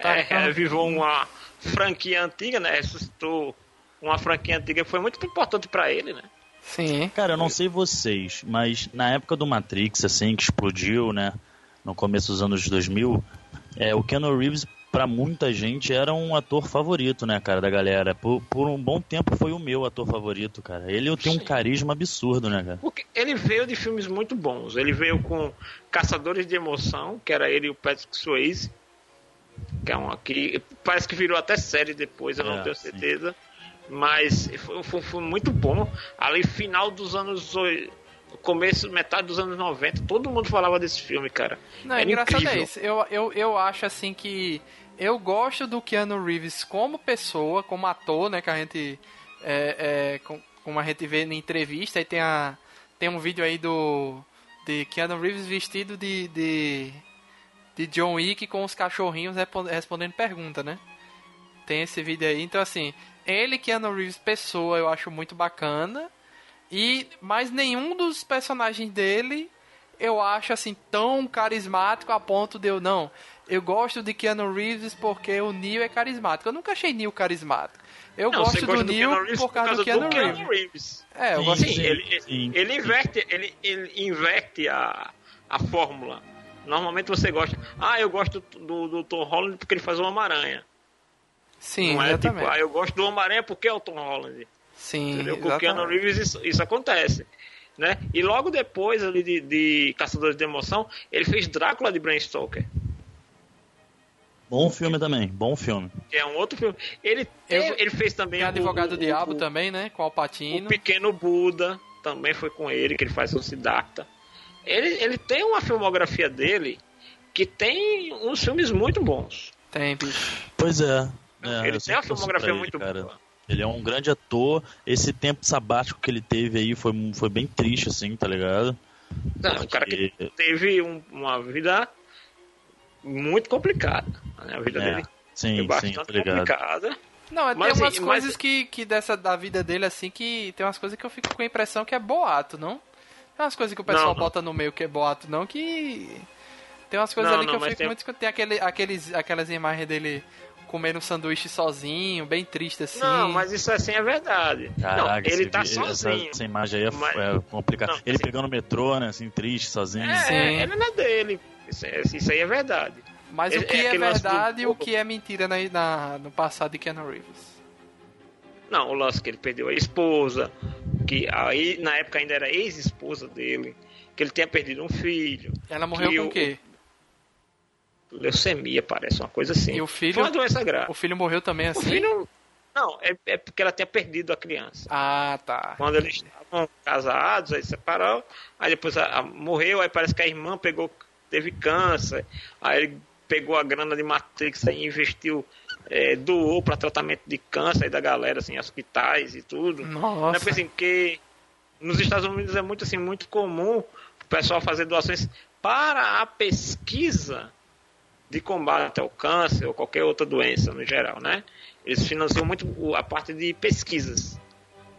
Tá, É, revivou uma franquia antiga, né? Ressuscitou uma franquia antiga que foi muito importante pra ele, né? Sim. Cara, eu não sei vocês, mas na época do Matrix, assim, que explodiu, né? No começo dos anos 2000, é, o Keanu Reeves, pra muita gente, era um ator favorito, né, cara, da galera. Por, por um bom tempo foi o meu ator favorito, cara. Ele tem um Sim. carisma absurdo, né, cara? Porque ele veio de filmes muito bons. Ele veio com Caçadores de Emoção, que era ele e o Patrick Swayze. Que é um aqui. Parece que virou até série depois, eu não É, tenho sim. certeza. Mas foi, foi, foi muito bom. Ali, final dos anos. Começo, metade dos anos 90, todo mundo falava desse filme, cara. Não, Era engraçado é incrível. isso. Eu, eu, eu acho assim que. Eu gosto do Keanu Reeves como pessoa, como ator, né? Que a gente. É, é, com- como a gente vê na entrevista, e tem, a, tem um vídeo aí do. De Keanu Reeves vestido de. de, de John Wick com os cachorrinhos respondendo pergunta, né? Tem esse vídeo aí. Então, assim, ele, Keanu Reeves, pessoa, eu acho muito bacana. E mas nenhum dos personagens dele eu acho assim tão carismático a ponto de eu não. Eu gosto de Keanu Reeves porque o Neil é carismático. Eu nunca achei Neil carismático. Eu Não, gosto do Neil por causa do Keanu Reeves. Reeves. É, eu Sim, gosto Sim, ele, sim. ele inverte, ele, ele inverte a, a fórmula. Normalmente você gosta. Ah, eu gosto do, do Tom Holland porque ele faz o Homem-Aranha. Sim, Não é tipo, exatamente. ah, eu gosto do Homem-Aranha porque é o Tom Holland. Sim, Entendeu? Com o Keanu exatamente. Reeves isso, isso acontece. Né? E logo depois ali de, de Caçadores de Emoção, ele fez Drácula de Bram Stoker, Bom filme também, bom filme. que é um outro filme. Ele, Eu- ele fez também Tem Advogado o, do Diabo o, também, né? Com o o Alpatino. Pequeno Buda, também foi com ele, que ele faz o Siddhartha. Ele, ele tem uma filmografia dele que tem uns filmes muito bons. Tem, bicho. Pois é. é, ele tem uma torço filmografia ele, muito cara. boa. Ele é um grande ator. Esse tempo sabático que ele teve aí foi, foi bem triste, assim, tá ligado? Não, um cara que Porque- teve um- uma vida muito complicada. né? A vida É, dele sim, foi sim, bastante tá ligado. complicada. Não, é, Mas, tem umas assim, coisas mas- que, que dessa da vida dele, assim, que tem umas coisas que eu fico com a impressão que é boato, não? Tem umas coisas que o pessoal Não, não. bota no meio que é boato, não, que. Tem umas coisas Não, ali que eu fico tem- muito. Tem aquele, aqueles, aquelas imagens dele comendo um sanduíche sozinho, bem triste assim. Não, mas isso assim é verdade. Caraca, não, ele tá vi- sozinho. Essa, essa imagem aí é, Mas- é complicada. Ele assim- pegando o metrô, né, assim, triste, sozinho. É, Sim. ele não é dele. Isso, é- isso aí é verdade. Mas é- o que é é, do verdade e o povo. que é mentira na, na- no passado de Keanu Reeves. Não, o lance que ele perdeu a esposa, que aí na época ainda era ex-esposa dele, que ele tinha perdido um filho, Ela morreu com o o- quê? Leucemia, parece uma coisa assim. E o filho? Foi uma doença grave. O filho morreu também O assim? filho. Não, é, é porque ela tinha perdido a criança. Ah, tá. Quando eles estavam casados, aí separaram, aí depois a- a- morreu, aí parece que a irmã pegou, teve câncer, aí ele pegou a grana de Matrix e investiu, é, doou para tratamento de câncer da galera, assim, hospitais e tudo. Não é Nossa. assim, que nos Estados Unidos é muito assim, muito comum o pessoal fazer doações para a pesquisa de combate ao câncer ou qualquer outra doença no geral, né? Eles financiam muito a parte de pesquisas,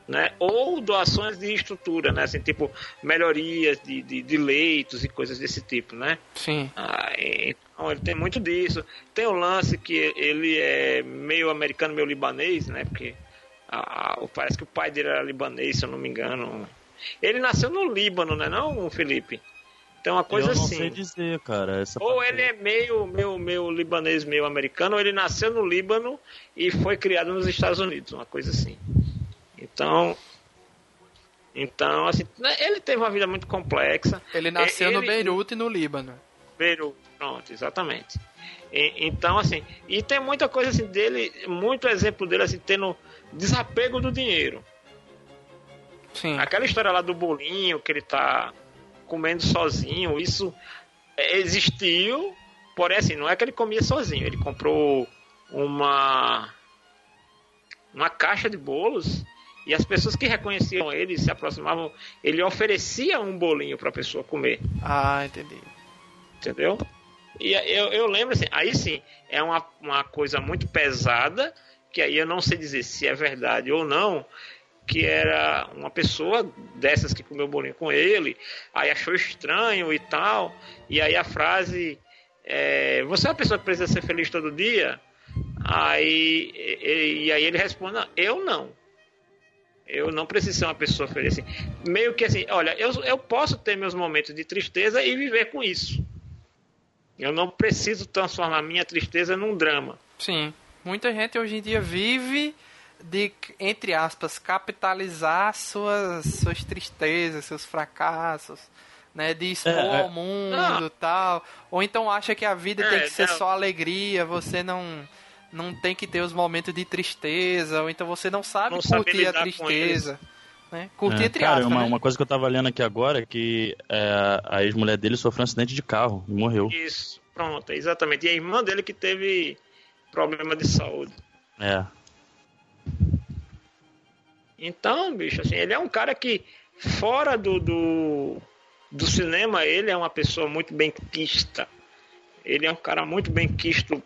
né? Ou doações de estrutura, né? Assim, tipo melhorias de, de, de leitos e coisas desse tipo, né? Sim. Ah, então ele tem muito disso. Tem o lance que ele é meio americano, meio libanês, né? Porque ah, parece que o pai dele era libanês, se eu não me engano. Ele nasceu no Líbano, né? Não, Felipe? Então uma coisa eu não assim. sei dizer, cara. Essa ou parte ele é meio, meio, meio libanês, meio americano, ou ele nasceu no Líbano e foi criado nos Estados Unidos, uma coisa assim. Então, então assim, né, ele teve uma vida muito complexa. Ele nasceu Ele- no Beirute, no Líbano. Beirute, pronto, exatamente. E- então, assim, e tem muita coisa assim dele, muito exemplo dele assim tendo desapego do dinheiro. Sim. Aquela história lá do bolinho que ele tá comendo sozinho, isso existiu, porém assim, não é que ele comia sozinho, ele comprou uma uma caixa de bolos e as pessoas que reconheciam ele se aproximavam, ele oferecia um bolinho para a pessoa comer, Ah, entendi. entendeu? E eu, eu lembro assim, aí sim, é uma, uma coisa muito pesada, que aí eu não sei dizer se é verdade ou não, que era uma pessoa dessas que comeu bolinho com ele, aí achou estranho e tal, e aí a frase é, você é uma pessoa que precisa ser feliz todo dia? Aí, e, e aí ele responde, "Não, eu não. Eu não preciso ser uma pessoa feliz. Assim, meio que assim, olha, eu, eu posso ter meus momentos de tristeza e viver com isso. Eu não preciso transformar minha tristeza num drama. Sim. Muita gente hoje em dia vive de, entre aspas, capitalizar suas, suas tristezas, seus fracassos, né? De expor É, é. ao mundo e tal. Ou então acha que a vida tem É, que ser não. só alegria, você não, não tem que ter os momentos de tristeza, ou então você não sabe Não sabe curtir a lidar com tristeza. Né? Curtir É, entre cara, aspas, uma, né? uma coisa que eu tava lendo aqui agora é que é, a ex-mulher dele sofreu um acidente de carro e morreu. Isso, pronto, exatamente. E a irmã dele que teve problema de saúde. É. Então, bicho, assim, ele é um cara que, fora do, do, do cinema, ele é uma pessoa muito bem quista. Ele é um cara muito bem quisto.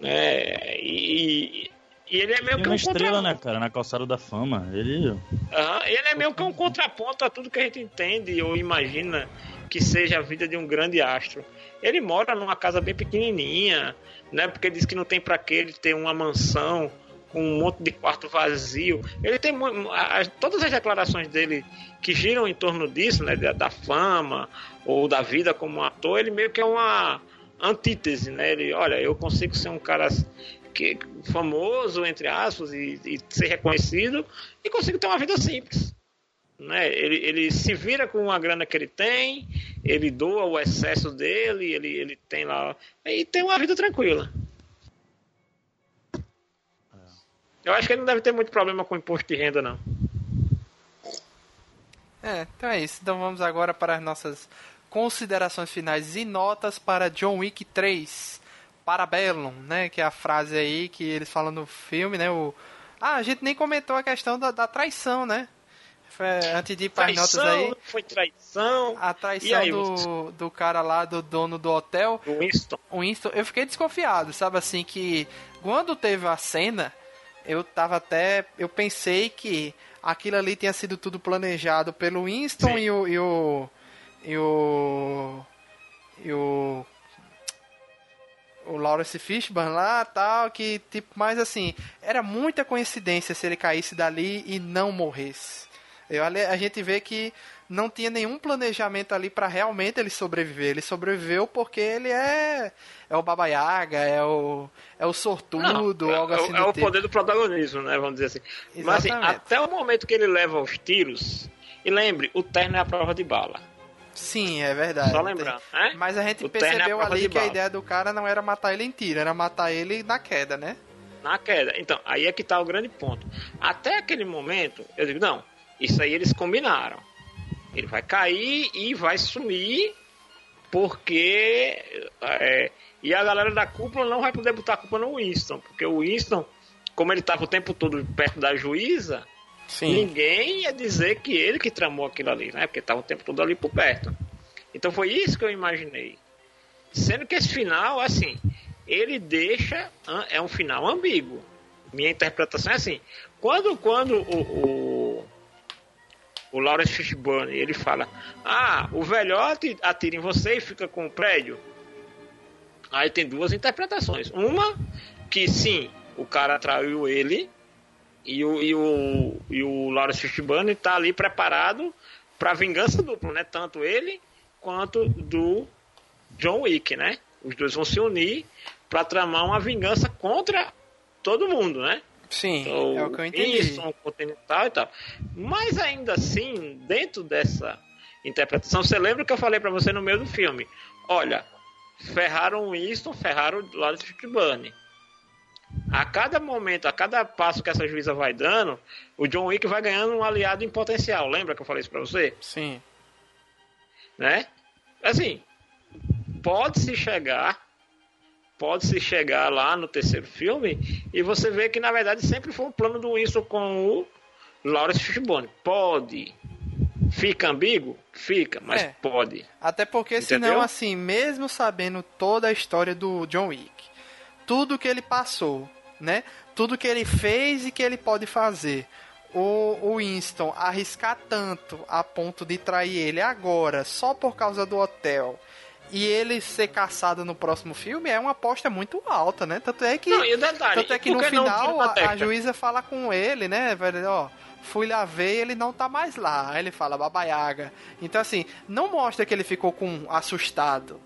Né? E, e ele é meio que uma um estrela, né, cara, na calçada da fama. Ele. Aham, ele é meio que um contraponto a tudo que a gente entende ou imagina que seja a vida de um grande astro. Ele mora numa casa bem pequenininha, né? Porque diz que não tem para que ele ter uma mansão com um monte de quarto vazio. Ele tem mu- a- todas as declarações dele que giram em torno disso, né? Da, da fama ou da vida como ator. Ele meio que é uma antítese, né? Ele, olha, eu consigo ser um cara que, famoso entre aspas e, e ser reconhecido e consigo ter uma vida simples né? Ele, ele se vira com a grana que ele tem, ele doa o excesso dele, ele, ele tem lá. E tem uma vida tranquila. Eu acho que ele não deve ter muito problema com imposto de renda, não. É, então é isso. Então vamos agora para as nossas considerações finais e notas para John Wick 3. Parabellum, né? Que é a frase aí que eles falam no filme, né? O... Ah, a gente nem comentou a questão da, da traição, né? Antes de ir para as notas Traição, aí, foi traição. a traição aí, do, do cara lá, do dono do hotel, O Winston. o Winston, eu fiquei desconfiado, sabe assim, que quando teve a cena, eu tava até. Eu pensei que aquilo ali tinha sido tudo planejado pelo Winston e o. E o. E o. E o. O Lawrence Fishburne lá tal, que tipo, mas assim, era muita coincidência se ele caísse dali e não morresse. Eu, a gente vê que não tinha nenhum planejamento ali para realmente ele sobreviver. Ele sobreviveu porque ele é é o Baba Yaga, é o é o sortudo, Não, algo é, assim é do o tipo. poder do protagonismo, né? Vamos dizer assim. Mas assim, Exatamente. até o momento que ele leva os tiros. E lembre, o terno é a prova de bala. Sim, é verdade. Só lembrando, né? Mas a gente O terno é a percebeu ali que a bala. ideia do cara não era matar ele em tiro, era matar ele na queda, né? na queda. Então, aí é que tá o grande ponto. Até aquele momento, eu digo, não, isso aí eles combinaram. Ele vai cair e vai sumir, porque. é, e a galera da cúpula não vai poder botar a culpa no Winston, porque o Winston, como ele estava o tempo todo perto da juíza, Sim. ninguém ia dizer que ele que tramou aquilo ali, né? Porque estava o tempo todo ali por perto. Então foi isso que eu imaginei. Sendo que esse final, assim, ele deixa. É um final ambíguo. Minha interpretação é assim: Quando, quando o, o, o Lawrence Fishburne ele fala: Ah, o velhote atira em você e fica com o prédio. Aí tem duas interpretações. Uma, que sim, o cara traiu ele e o, e o, e o Lawrence Fishburne está ali preparado para vingança dupla, né? Tanto ele quanto do John Wick, né? Os dois vão se unir para tramar uma vingança contra todo mundo, né? Sim, então, é o que eu entendi. Isso, continental e tal. Mas ainda assim, dentro dessa interpretação, você lembra que eu falei para você no meio do filme? Olha, ferraram o Winston, ferraram o Lawrence Fishburne. A cada momento, a cada passo que essa juíza vai dando, o John Wick vai ganhando um aliado em potencial. Lembra que eu falei isso pra você? Sim. Né? Assim, pode-se chegar, pode-se chegar lá no terceiro filme e você vê que na verdade sempre foi um plano do Winston com o Lawrence Fishburne. Pode. Fica ambíguo? Fica, mas é. pode. Até porque Entendeu? senão, assim, mesmo sabendo toda a história do John Wick, tudo que ele passou, né? Tudo que ele fez e que ele pode fazer. O, o Winston arriscar tanto a ponto de trair ele agora, só por causa do hotel, e ele ser caçado no próximo filme é uma aposta muito alta, né? Tanto é que, não, detalhe, tanto é que no final a, a, juíza fala com ele, né, velho? Ó, fui lá ver ele não tá mais lá. Aí ele fala, babaiaga. Então, assim, não mostra que ele ficou com assustado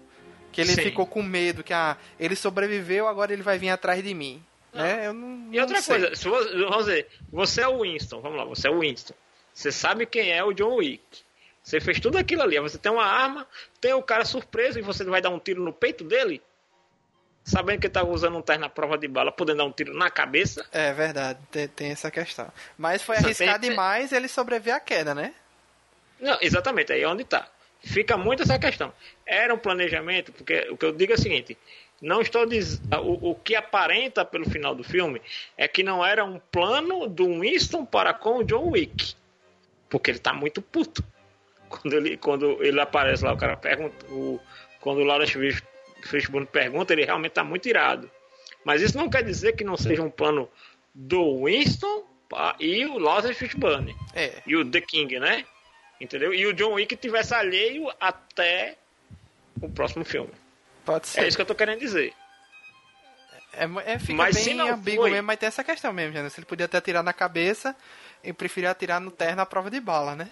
que ele Sim. ficou com medo, que ah, ele sobreviveu, agora ele vai vir atrás de mim. Né? Eu não, e outra coisa, se você, você é o Winston, vamos lá, você é o Winston. Você sabe quem é o John Wick. Você fez tudo aquilo ali. Você tem uma arma, tem o cara surpreso e você vai dar um tiro no peito dele? Sabendo que ele estava usando um terno na prova de bala, podendo dar um tiro na cabeça? É verdade, tem, tem essa questão. Mas foi arriscado tem... demais ele sobreviver à queda, né? Não, exatamente, aí é onde está fica muito essa questão. Era um planejamento, porque o que eu digo é o seguinte: não estou diz... o, o que aparenta pelo final do filme é que não era um plano do Winston para com o John Wick, porque ele está muito puto. Quando ele, quando ele aparece lá, o cara pergunta, o, quando o Lawrence Fishburne pergunta, ele realmente está muito irado. Mas isso não quer dizer que não seja um plano do Winston e o Lawrence Fishburne. É. E o The King, né? Entendeu? E o John Wick tivesse alheio até o próximo filme. Pode ser. É isso que eu tô querendo dizer. É, é fica mas bem ambíguo foi... mesmo, mas tem essa questão mesmo, já, Se ele podia ter atirado na cabeça e preferia atirar no terno na prova de bala, né?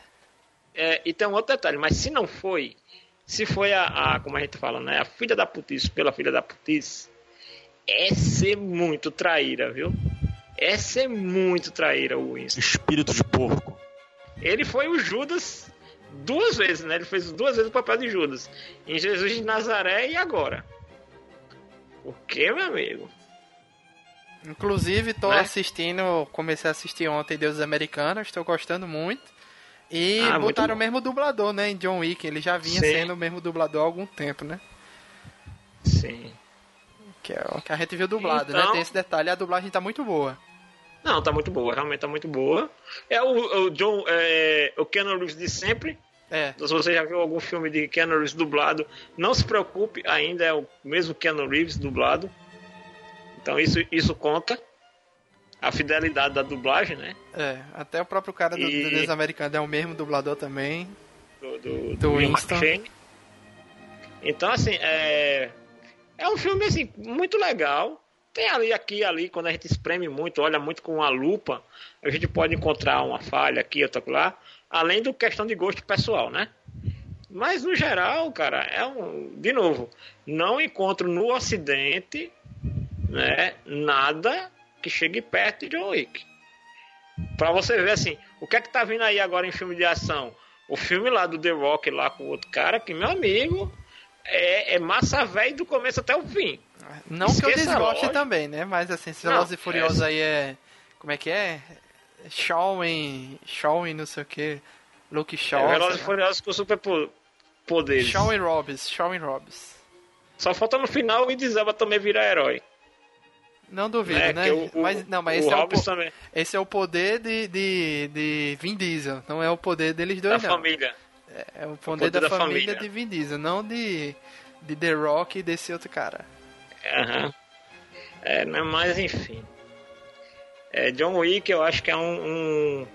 É, e tem um outro detalhe, mas se não foi, se foi a, a como a gente fala, né, a filha da putice pela filha da putice, é ser muito traíra, viu? É ser muito traíra o Winston. Espírito de porco. Ele foi o Judas duas vezes, né? Ele fez duas vezes o papel de Judas. Em Jesus de Nazaré e agora. O que, meu amigo? Inclusive, tô né? assistindo, comecei a assistir ontem Deus Americanos, estou gostando muito. E ah, botaram o mesmo dublador, né, em John Wick. Ele já vinha Sim. sendo o mesmo dublador há algum tempo, né? Sim. Que, é, que a gente viu dublado, né? então... né? Tem esse detalhe, a dublagem tá muito boa. Não, tá muito boa, realmente tá muito boa. É o, o John, é, o Keanu Reeves de sempre. É. Então, se você já viu algum filme de Keanu Reeves dublado, não se preocupe, ainda é o mesmo Keanu Reeves dublado. Então isso, isso conta. A fidelidade da dublagem, né? É, até o próprio cara do, e... é o mesmo dublador também. Do, do, do, Winston. Então, assim, é, é um filme assim, muito legal. Tem ali, aqui ali, quando a gente espreme muito, olha muito com a lupa, a gente pode encontrar uma falha aqui, outra lá, além do questão de gosto pessoal, né? Mas no geral, cara, é um. De novo, não encontro no Ocidente né, nada que chegue perto de John Wick. Pra você ver assim, o que é que tá vindo aí agora em filme de ação? O filme lá do The Rock lá com o outro cara, que meu amigo, é, é massa velho do começo até o fim. Não Esqueça que eu desgoste também, né? Mas assim, se Velozes e Furiosos é... aí é. Como é que é? Showing. Showing, não sei o que. Luke Shaw. É, Velozes e Furiosos com super poderes. Showing Robbins. Showing Robbins. Só falta no final o Elba também virar herói. Não duvido, é, né? O, mas, não, mas esse é, o, esse é o poder de, de, de Vin Diesel, não é o poder deles dois, da não. família. É, é o poder, o poder da, da família, família, de Vin Diesel, não de, de The Rock e desse outro cara. Uhum. É, né, mas enfim. É, John Wick eu acho que é um, um,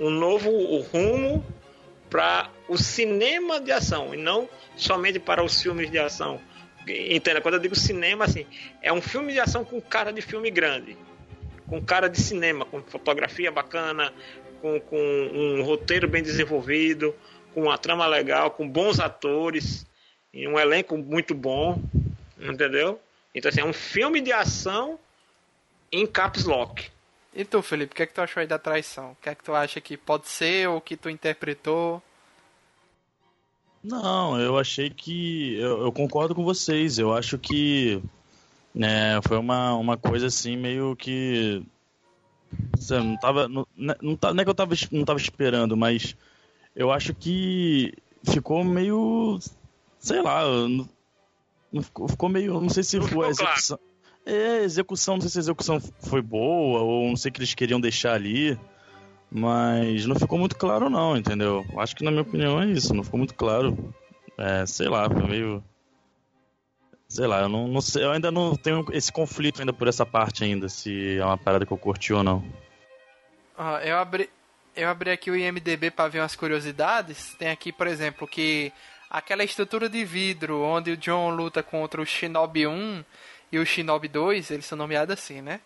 um novo rumo para o cinema de ação e não somente para os filmes de ação. Entenda, quando eu digo cinema, assim, é um filme de ação com cara de filme grande, com cara de cinema, com fotografia bacana, com, com um roteiro bem desenvolvido, com uma trama legal, com bons atores, e um elenco muito bom, entendeu? Então, assim, é um filme de ação em caps lock. E tu, Felipe, o que é que tu achou aí da traição? O que é que tu acha que pode ser ou que tu interpretou? Não, eu achei que. Eu, eu concordo com vocês. Eu acho que. Né, foi uma, uma coisa assim meio que. Não tava. Não, não, não é que eu tava, não tava esperando, mas eu acho que ficou meio. Sei lá. Não, ficou, ficou meio. Não sei se foi a execução. Claro. É, execução, não sei se a execução foi boa, ou não sei o que eles queriam deixar ali. Mas não ficou muito claro não, entendeu? Acho que na minha opinião é isso, não ficou muito claro. É, sei lá, foi meio. Sei lá, eu não, não sei, eu ainda não tenho esse conflito ainda por essa parte ainda, se é uma parada que eu curti ou não. Ah, eu abri. Eu abri aqui o IMDB para ver umas curiosidades. Tem aqui, por exemplo, que aquela estrutura de vidro onde o John luta contra o Shinobi 1 e o Shinobi 2, eles são nomeados assim, né?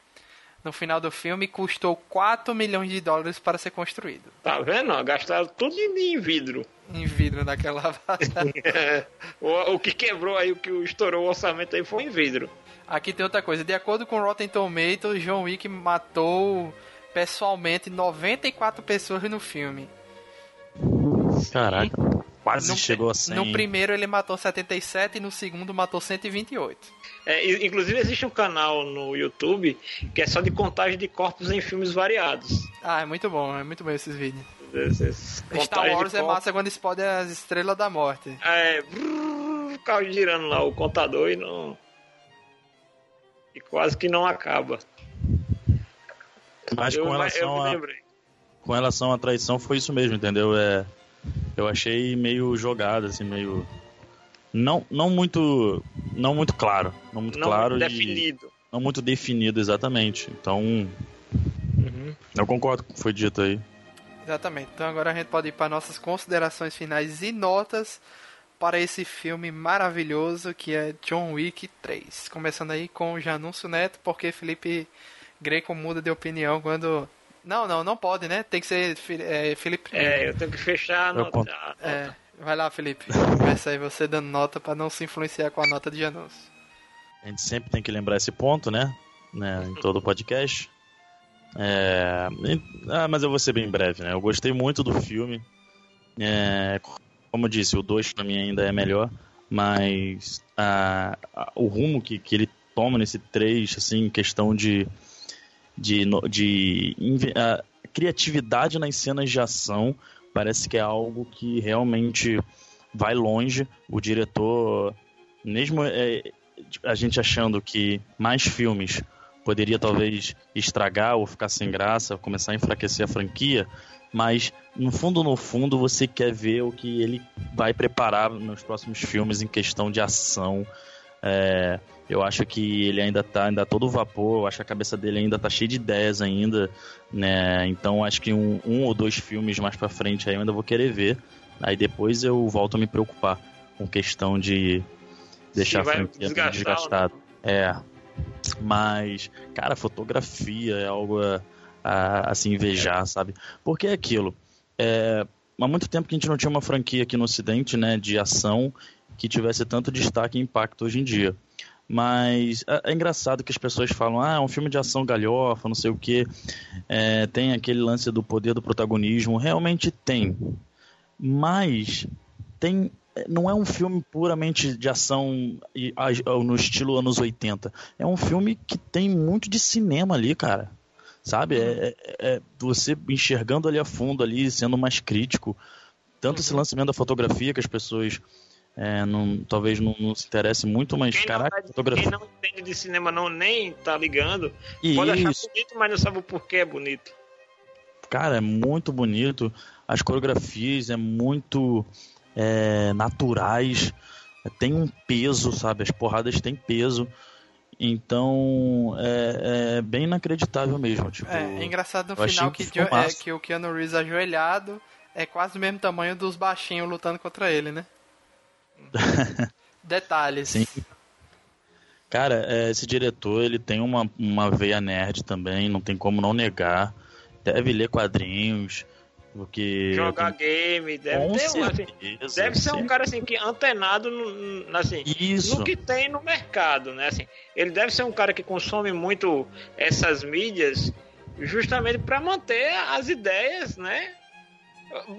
No final do filme custou 4 milhões de dólares para ser construído. Tá vendo? Gastaram tudo em vidro. Em vidro naquela é, o, o que quebrou aí, o que estourou o orçamento aí foi em vidro. Aqui tem outra coisa. De acordo com Rotten Tomatoes, John Wick matou pessoalmente 94 pessoas no filme. Caraca. Quase no, chegou a 100. No primeiro ele matou 77 e no segundo matou 128. É, inclusive existe um canal no YouTube que é só de contagem de corpos em filmes variados. Ah, é muito bom, é muito bom esses vídeos. Esses, Star Wars é massa quando explode as estrelas da morte. É, o carro girando lá, o contador e não. E quase que não acaba. Mas com relação a. Com relação à traição foi isso mesmo, entendeu? É eu achei meio jogado, assim, meio. Não, não muito. Não muito claro. Não muito não claro. definido. E, não muito definido, exatamente. Então. Uhum. Eu concordo com o que foi dito aí. Exatamente. Então agora a gente pode ir para nossas considerações finais e notas para esse filme maravilhoso que é John Wick 3. Começando aí com o Janúncio Neto, porque Felipe Greco muda de opinião quando não, não, não pode, né? Tem que ser é, Felipe. É, eu tenho que fechar a nota. É, vai lá, Felipe. Começa aí você dando nota para não se influenciar com a nota de Janus. A gente sempre tem que lembrar esse ponto, né? né? Em todo o podcast. É... Ah, mas eu vou ser bem breve, né? Eu gostei muito do filme. É... Como eu disse, o 2 pra mim ainda é melhor. Mas a... o rumo que, que ele toma nesse 3, assim, questão de de, de criatividade nas cenas de ação parece que é algo que realmente vai longe. O diretor, mesmo é, a gente achando que mais filmes poderia talvez estragar ou ficar sem graça, começar a enfraquecer a franquia, mas no fundo, no fundo, você quer ver o que ele vai preparar nos próximos filmes em questão de ação. É, eu acho que ele ainda tá ainda todo vapor, eu acho que a cabeça dele ainda tá cheia de ideias ainda, né? Então acho que um, um ou dois filmes mais para frente aí eu ainda vou querer ver. Aí depois eu volto a me preocupar com questão de deixar Sim, a franquia desgastada. É. Mas, cara, fotografia é algo a, a, a se invejar, sabe? Porque é aquilo. É, há muito tempo que a gente não tinha uma franquia aqui no Ocidente, né, de ação que tivesse tanto destaque e impacto hoje em dia. Mas é, é, engraçado que as pessoas falam, ah, é um filme de ação galhofa, não sei o que. É, tem aquele lance do poder do protagonismo. Realmente tem. Mas tem. Não é um filme puramente de ação no estilo anos 80. É um filme que tem muito de cinema ali, cara. Sabe? É, é, é você enxergando ali a fundo, ali, sendo mais crítico. Tanto esse lançamento da fotografia que as pessoas é, não, talvez não, não, se interesse muito, mas quem caraca, não, fotografia. Quem não entende de cinema não nem tá ligando, Isso. pode achar bonito, mas não sabe o porquê é bonito. Cara, é muito bonito. As coreografias é muito é, naturais. Tem um peso, sabe? As porradas têm peso. Então é, é, bem inacreditável mesmo. Tipo, é, é engraçado no final que, que, é, que o Keanu Reeves ajoelhado é quase o mesmo tamanho dos baixinhos lutando contra ele, né? Detalhes. Sim. Cara, é, esse diretor ele tem uma, uma veia nerd também, não tem como não negar. Deve ler quadrinhos, porque jogar game, deve ter certeza, um, assim, deve ser um cara assim que antenado no, assim, Isso. no que tem no mercado, né? Assim, ele deve ser um cara que consome muito essas mídias justamente para manter as ideias, né?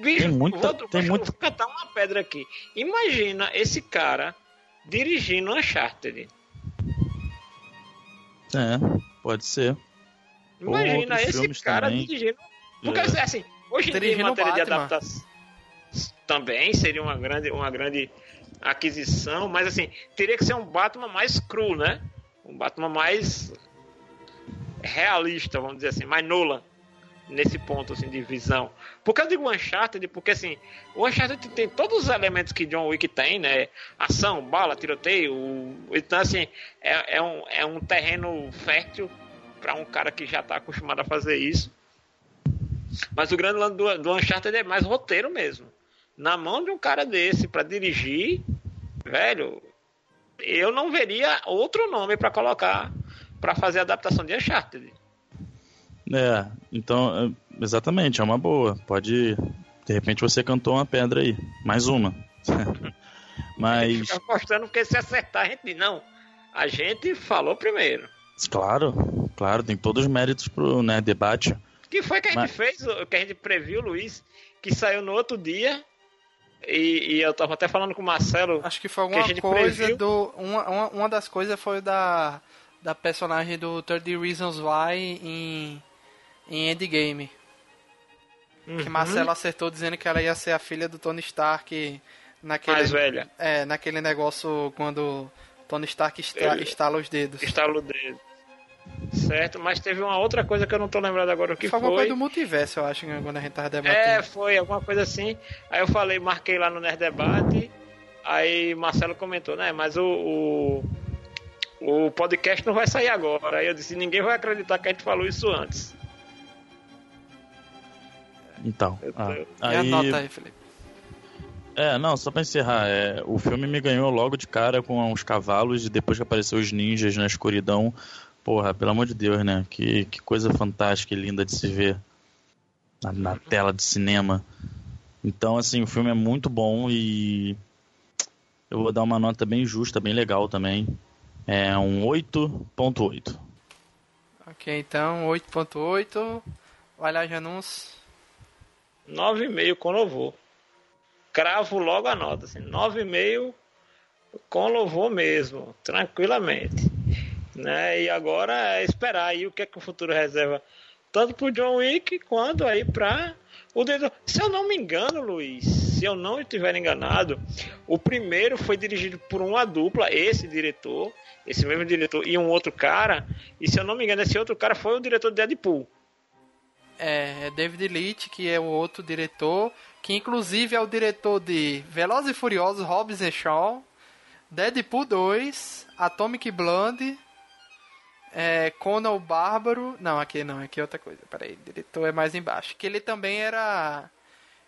Bicho, tem muita, vou, tem vou, muito... vou catar uma pedra aqui. Imagina esse cara dirigindo Uncharted. É, pode ser. Imagina esse cara também. dirigindo. Porque é. assim, hoje em dia, em matéria de adaptação, também seria uma grande, uma grande aquisição, mas assim, teria que ser um Batman mais cru, né? Um Batman mais realista, vamos dizer assim, mais Nolan nesse ponto assim de visão. Porque eu digo Uncharted, porque assim, o Uncharted tem todos os elementos que John Wick tem, né? Ação, bala, tiroteio. Então, assim, é, é, um, é um terreno fértil para um cara que já está acostumado a fazer isso. Mas o grande lance do, do Uncharted é mais roteiro mesmo. Na mão de um cara desse para dirigir, velho, eu não veria outro nome para colocar para fazer a adaptação de Uncharted. É, então, é, exatamente, é uma boa. Pode. De repente você cantou uma pedra aí. Mais uma. Mas. Fica mostrando porque se acertar, a gente não. A gente falou primeiro. Claro, claro, tem todos os méritos pro né, debate. que foi que a gente Mas... fez, que a gente previu, Luiz, que saiu no outro dia. E, e eu tava até falando com o Marcelo. Acho que foi alguma que coisa previu. do. Uma, uma, uma das coisas foi da. Da personagem do 30 Reasons Why em em Endgame. Uhum. Que Marcelo acertou dizendo que ela ia ser a filha do Tony Stark naquele, Mais velha. É, naquele negócio quando Tony Stark Ele... estala os dedos. Estala o dedo. Certo, mas teve uma outra coisa que eu não tô lembrado agora o que foi. Foi alguma coisa do multiverso, eu acho, quando a gente tava debatendo. É, foi, alguma coisa assim. Aí eu falei, marquei lá no Nerd Debate. Aí Marcelo comentou, né? Mas o, o, o podcast não vai sair agora. Aí eu disse, ninguém vai acreditar que a gente falou isso antes. Então. Ah, aí... Anota aí, Felipe. É, não, só pra encerrar, é, o filme me ganhou logo de cara com os cavalos e depois que apareceu os ninjas na escuridão. Porra, pelo amor de Deus, né? Que, que coisa fantástica e linda de se ver na, na tela de cinema. Então, assim, o filme é muito bom e eu vou dar uma nota bem justa, bem legal também. É um 8.8. Ok, então 8.8. Vai lá, Janus. 9,5 com louvor. Cravo logo a nota, assim, 9,5 com louvor mesmo, tranquilamente. Né? E agora é esperar aí o que é que o futuro reserva, tanto pro John Wick quanto aí para o dedo. Se eu não me engano, Luiz, se eu não estiver enganado, o primeiro foi dirigido por uma dupla, esse diretor, esse mesmo diretor e um outro cara. E se eu não me engano, esse outro cara foi o diretor de Deadpool é David Leitch, que é o outro diretor, que inclusive é o diretor de Velozes e Furiosos, Hobbs e Shaw, Deadpool 2, Atomic Blonde, é, Conan o Bárbaro... Não, aqui não, aqui é outra coisa. Peraí, diretor é mais embaixo. Que ele também era...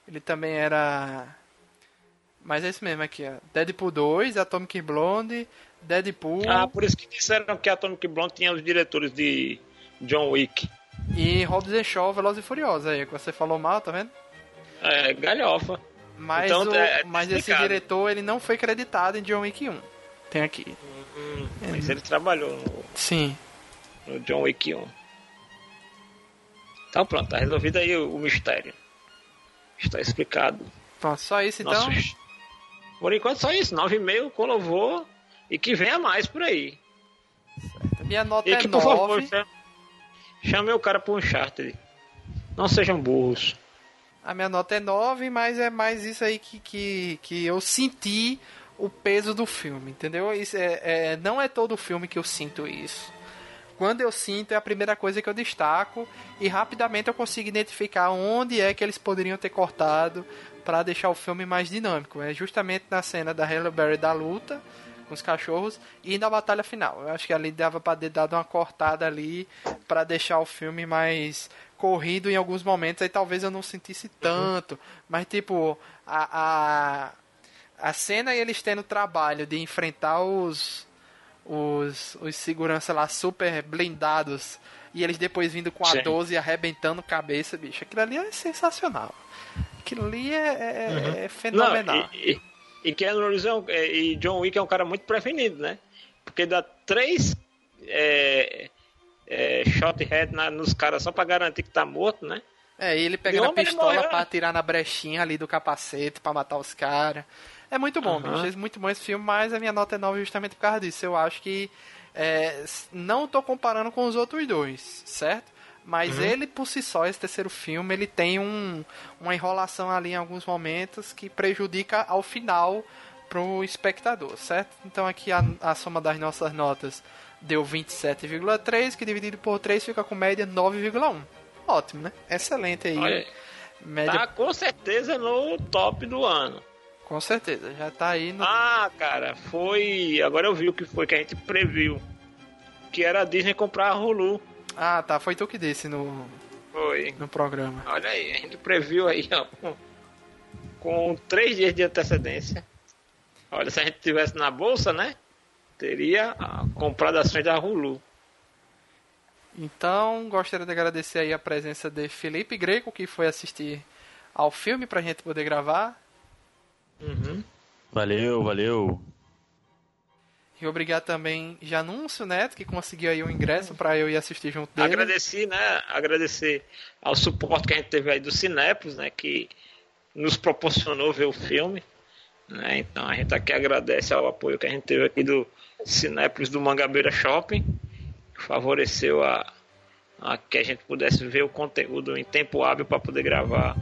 Ele também era... Mas é isso mesmo aqui, ó. Deadpool 2, Atomic Blonde, Deadpool... Ah, por isso que disseram que Atomic Blonde tinha os diretores de John Wick. E Hobbs e Shaw, Veloz e Furioso aí, que você falou mal, tá vendo? É, galhofa. Mas, então, o, é, mas esse diretor, ele não foi creditado em John Wick 1. Tem aqui. Uhum, mas ele trabalhou no... Sim. No John Wick 1. Então pronto, tá resolvido aí o, o mistério. Está explicado. Pronto, só isso então? Por enquanto só isso, 9,5 com louvor e que venha mais por aí. Certo. Minha nota e é que, 9. Por favor, Chame o cara pro Uncharted. Não sejam burros. A minha nota é 9, mas é mais isso aí que, que, que eu senti o peso do filme, entendeu? Isso é, é, não é todo filme que eu sinto isso. Quando eu sinto, é a primeira coisa que eu destaco e rapidamente eu consigo identificar onde é que eles poderiam ter cortado para deixar o filme mais dinâmico. É justamente na cena da Halle Berry da luta, com os cachorros e na batalha final. Eu acho que ali dava para ter dado uma cortada ali para deixar o filme mais corrido em alguns momentos, aí talvez eu não sentisse tanto, mas tipo, a, a, a cena e eles tendo trabalho de enfrentar os os, os segurança lá super blindados e eles depois vindo com a Sim. 12 arrebentando cabeça, bicho. Aquilo ali é sensacional. Aquilo ali é, é, é uhum. é fenomenal. Não, e, e, e Keanu Reeves é um, é, e John Wick é um cara muito prevenido, né? Porque dá três é, é, shot head na, nos caras só pra garantir que tá morto, né? É, e ele pegando a pistola pra atirar na brechinha ali do capacete pra matar os caras. É muito bom, uhum. bicho. É muito bom esse filme, mas a minha nota é 9 justamente por causa disso. Eu acho que. É, não tô comparando com os outros dois, certo? Mas uhum. ele, por si só, esse terceiro filme, ele tem um, uma enrolação ali em alguns momentos que prejudica ao final pro espectador, certo? Então aqui a, a soma das nossas notas deu 27,3, que dividido por 3 fica com média 9,1. Ótimo, né? Excelente aí. Olha, média... Tá com certeza no top do ano. Com certeza, já tá aí no. Ah, cara, foi. Agora eu vi o que foi que a gente previu. Que era a Disney comprar a Hulu. Ah, tá. Foi tu que disse no. Foi. No programa. Olha aí, a gente previu aí, ó. Com, com três dias de antecedência. Olha, se a gente tivesse na bolsa, né? Teria comprado ações da Hulu. Então, gostaria de agradecer aí a presença de Felipe Greco, que foi assistir ao filme pra gente poder gravar. Uhum. Valeu, valeu. E obrigado também Janúncio Neto, que conseguiu aí o um ingresso para eu ir assistir junto dele. Agradeci, né? Agradecer ao suporte que a gente teve aí do Cinepos, né? Que nos proporcionou ver o filme. Né? Então a gente aqui agradece ao apoio que a gente teve aqui do Cinepos do Mangabeira Shopping, que favoreceu a, a que a gente pudesse ver o conteúdo em tempo hábil para poder gravar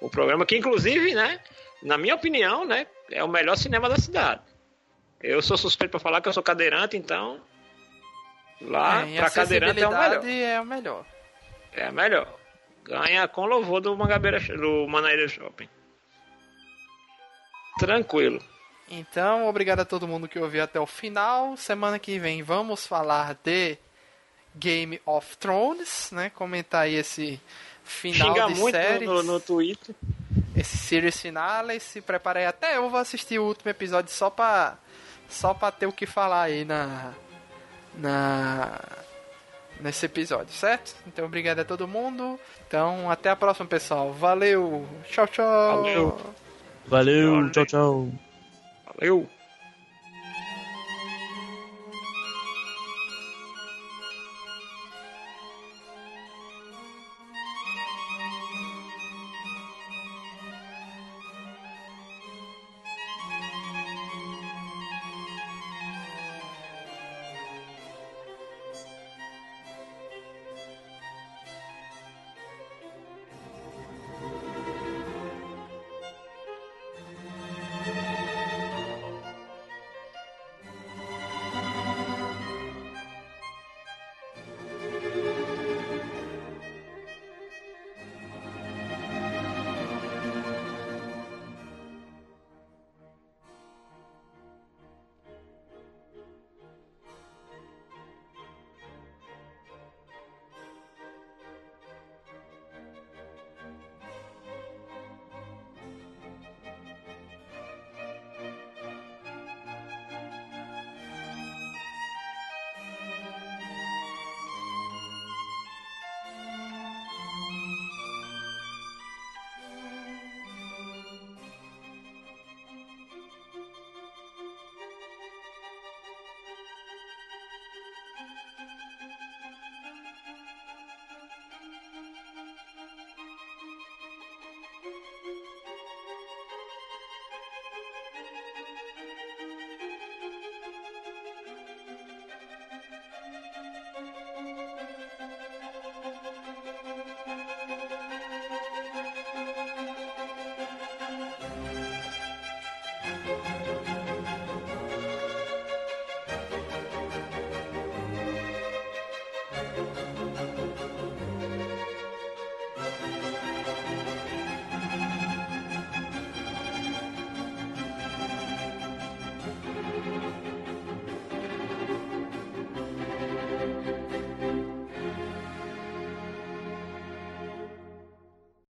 o programa, que inclusive, né? Na minha opinião, né? É o melhor cinema da cidade. Eu sou suspeito para falar que eu sou cadeirante, então. Lá, é, para cadeirante é o melhor. É o melhor. É o melhor. Ganha com louvor do Mangabeira, do Manaíra Shopping. Tranquilo. Então, obrigado a todo mundo que ouviu até o final. Semana que vem vamos falar de Game of Thrones, né? Comentar aí esse final Xinga de muito séries. No, no Twitter. Esse series finale. Se prepare aí. Até eu vou assistir o último episódio só pra só pra ter o que falar aí na. na nesse episódio, certo? Então, obrigado a todo mundo. Então, até a próxima, pessoal. Valeu! Tchau, tchau! Valeu! Valeu, tchau, tchau! Valeu!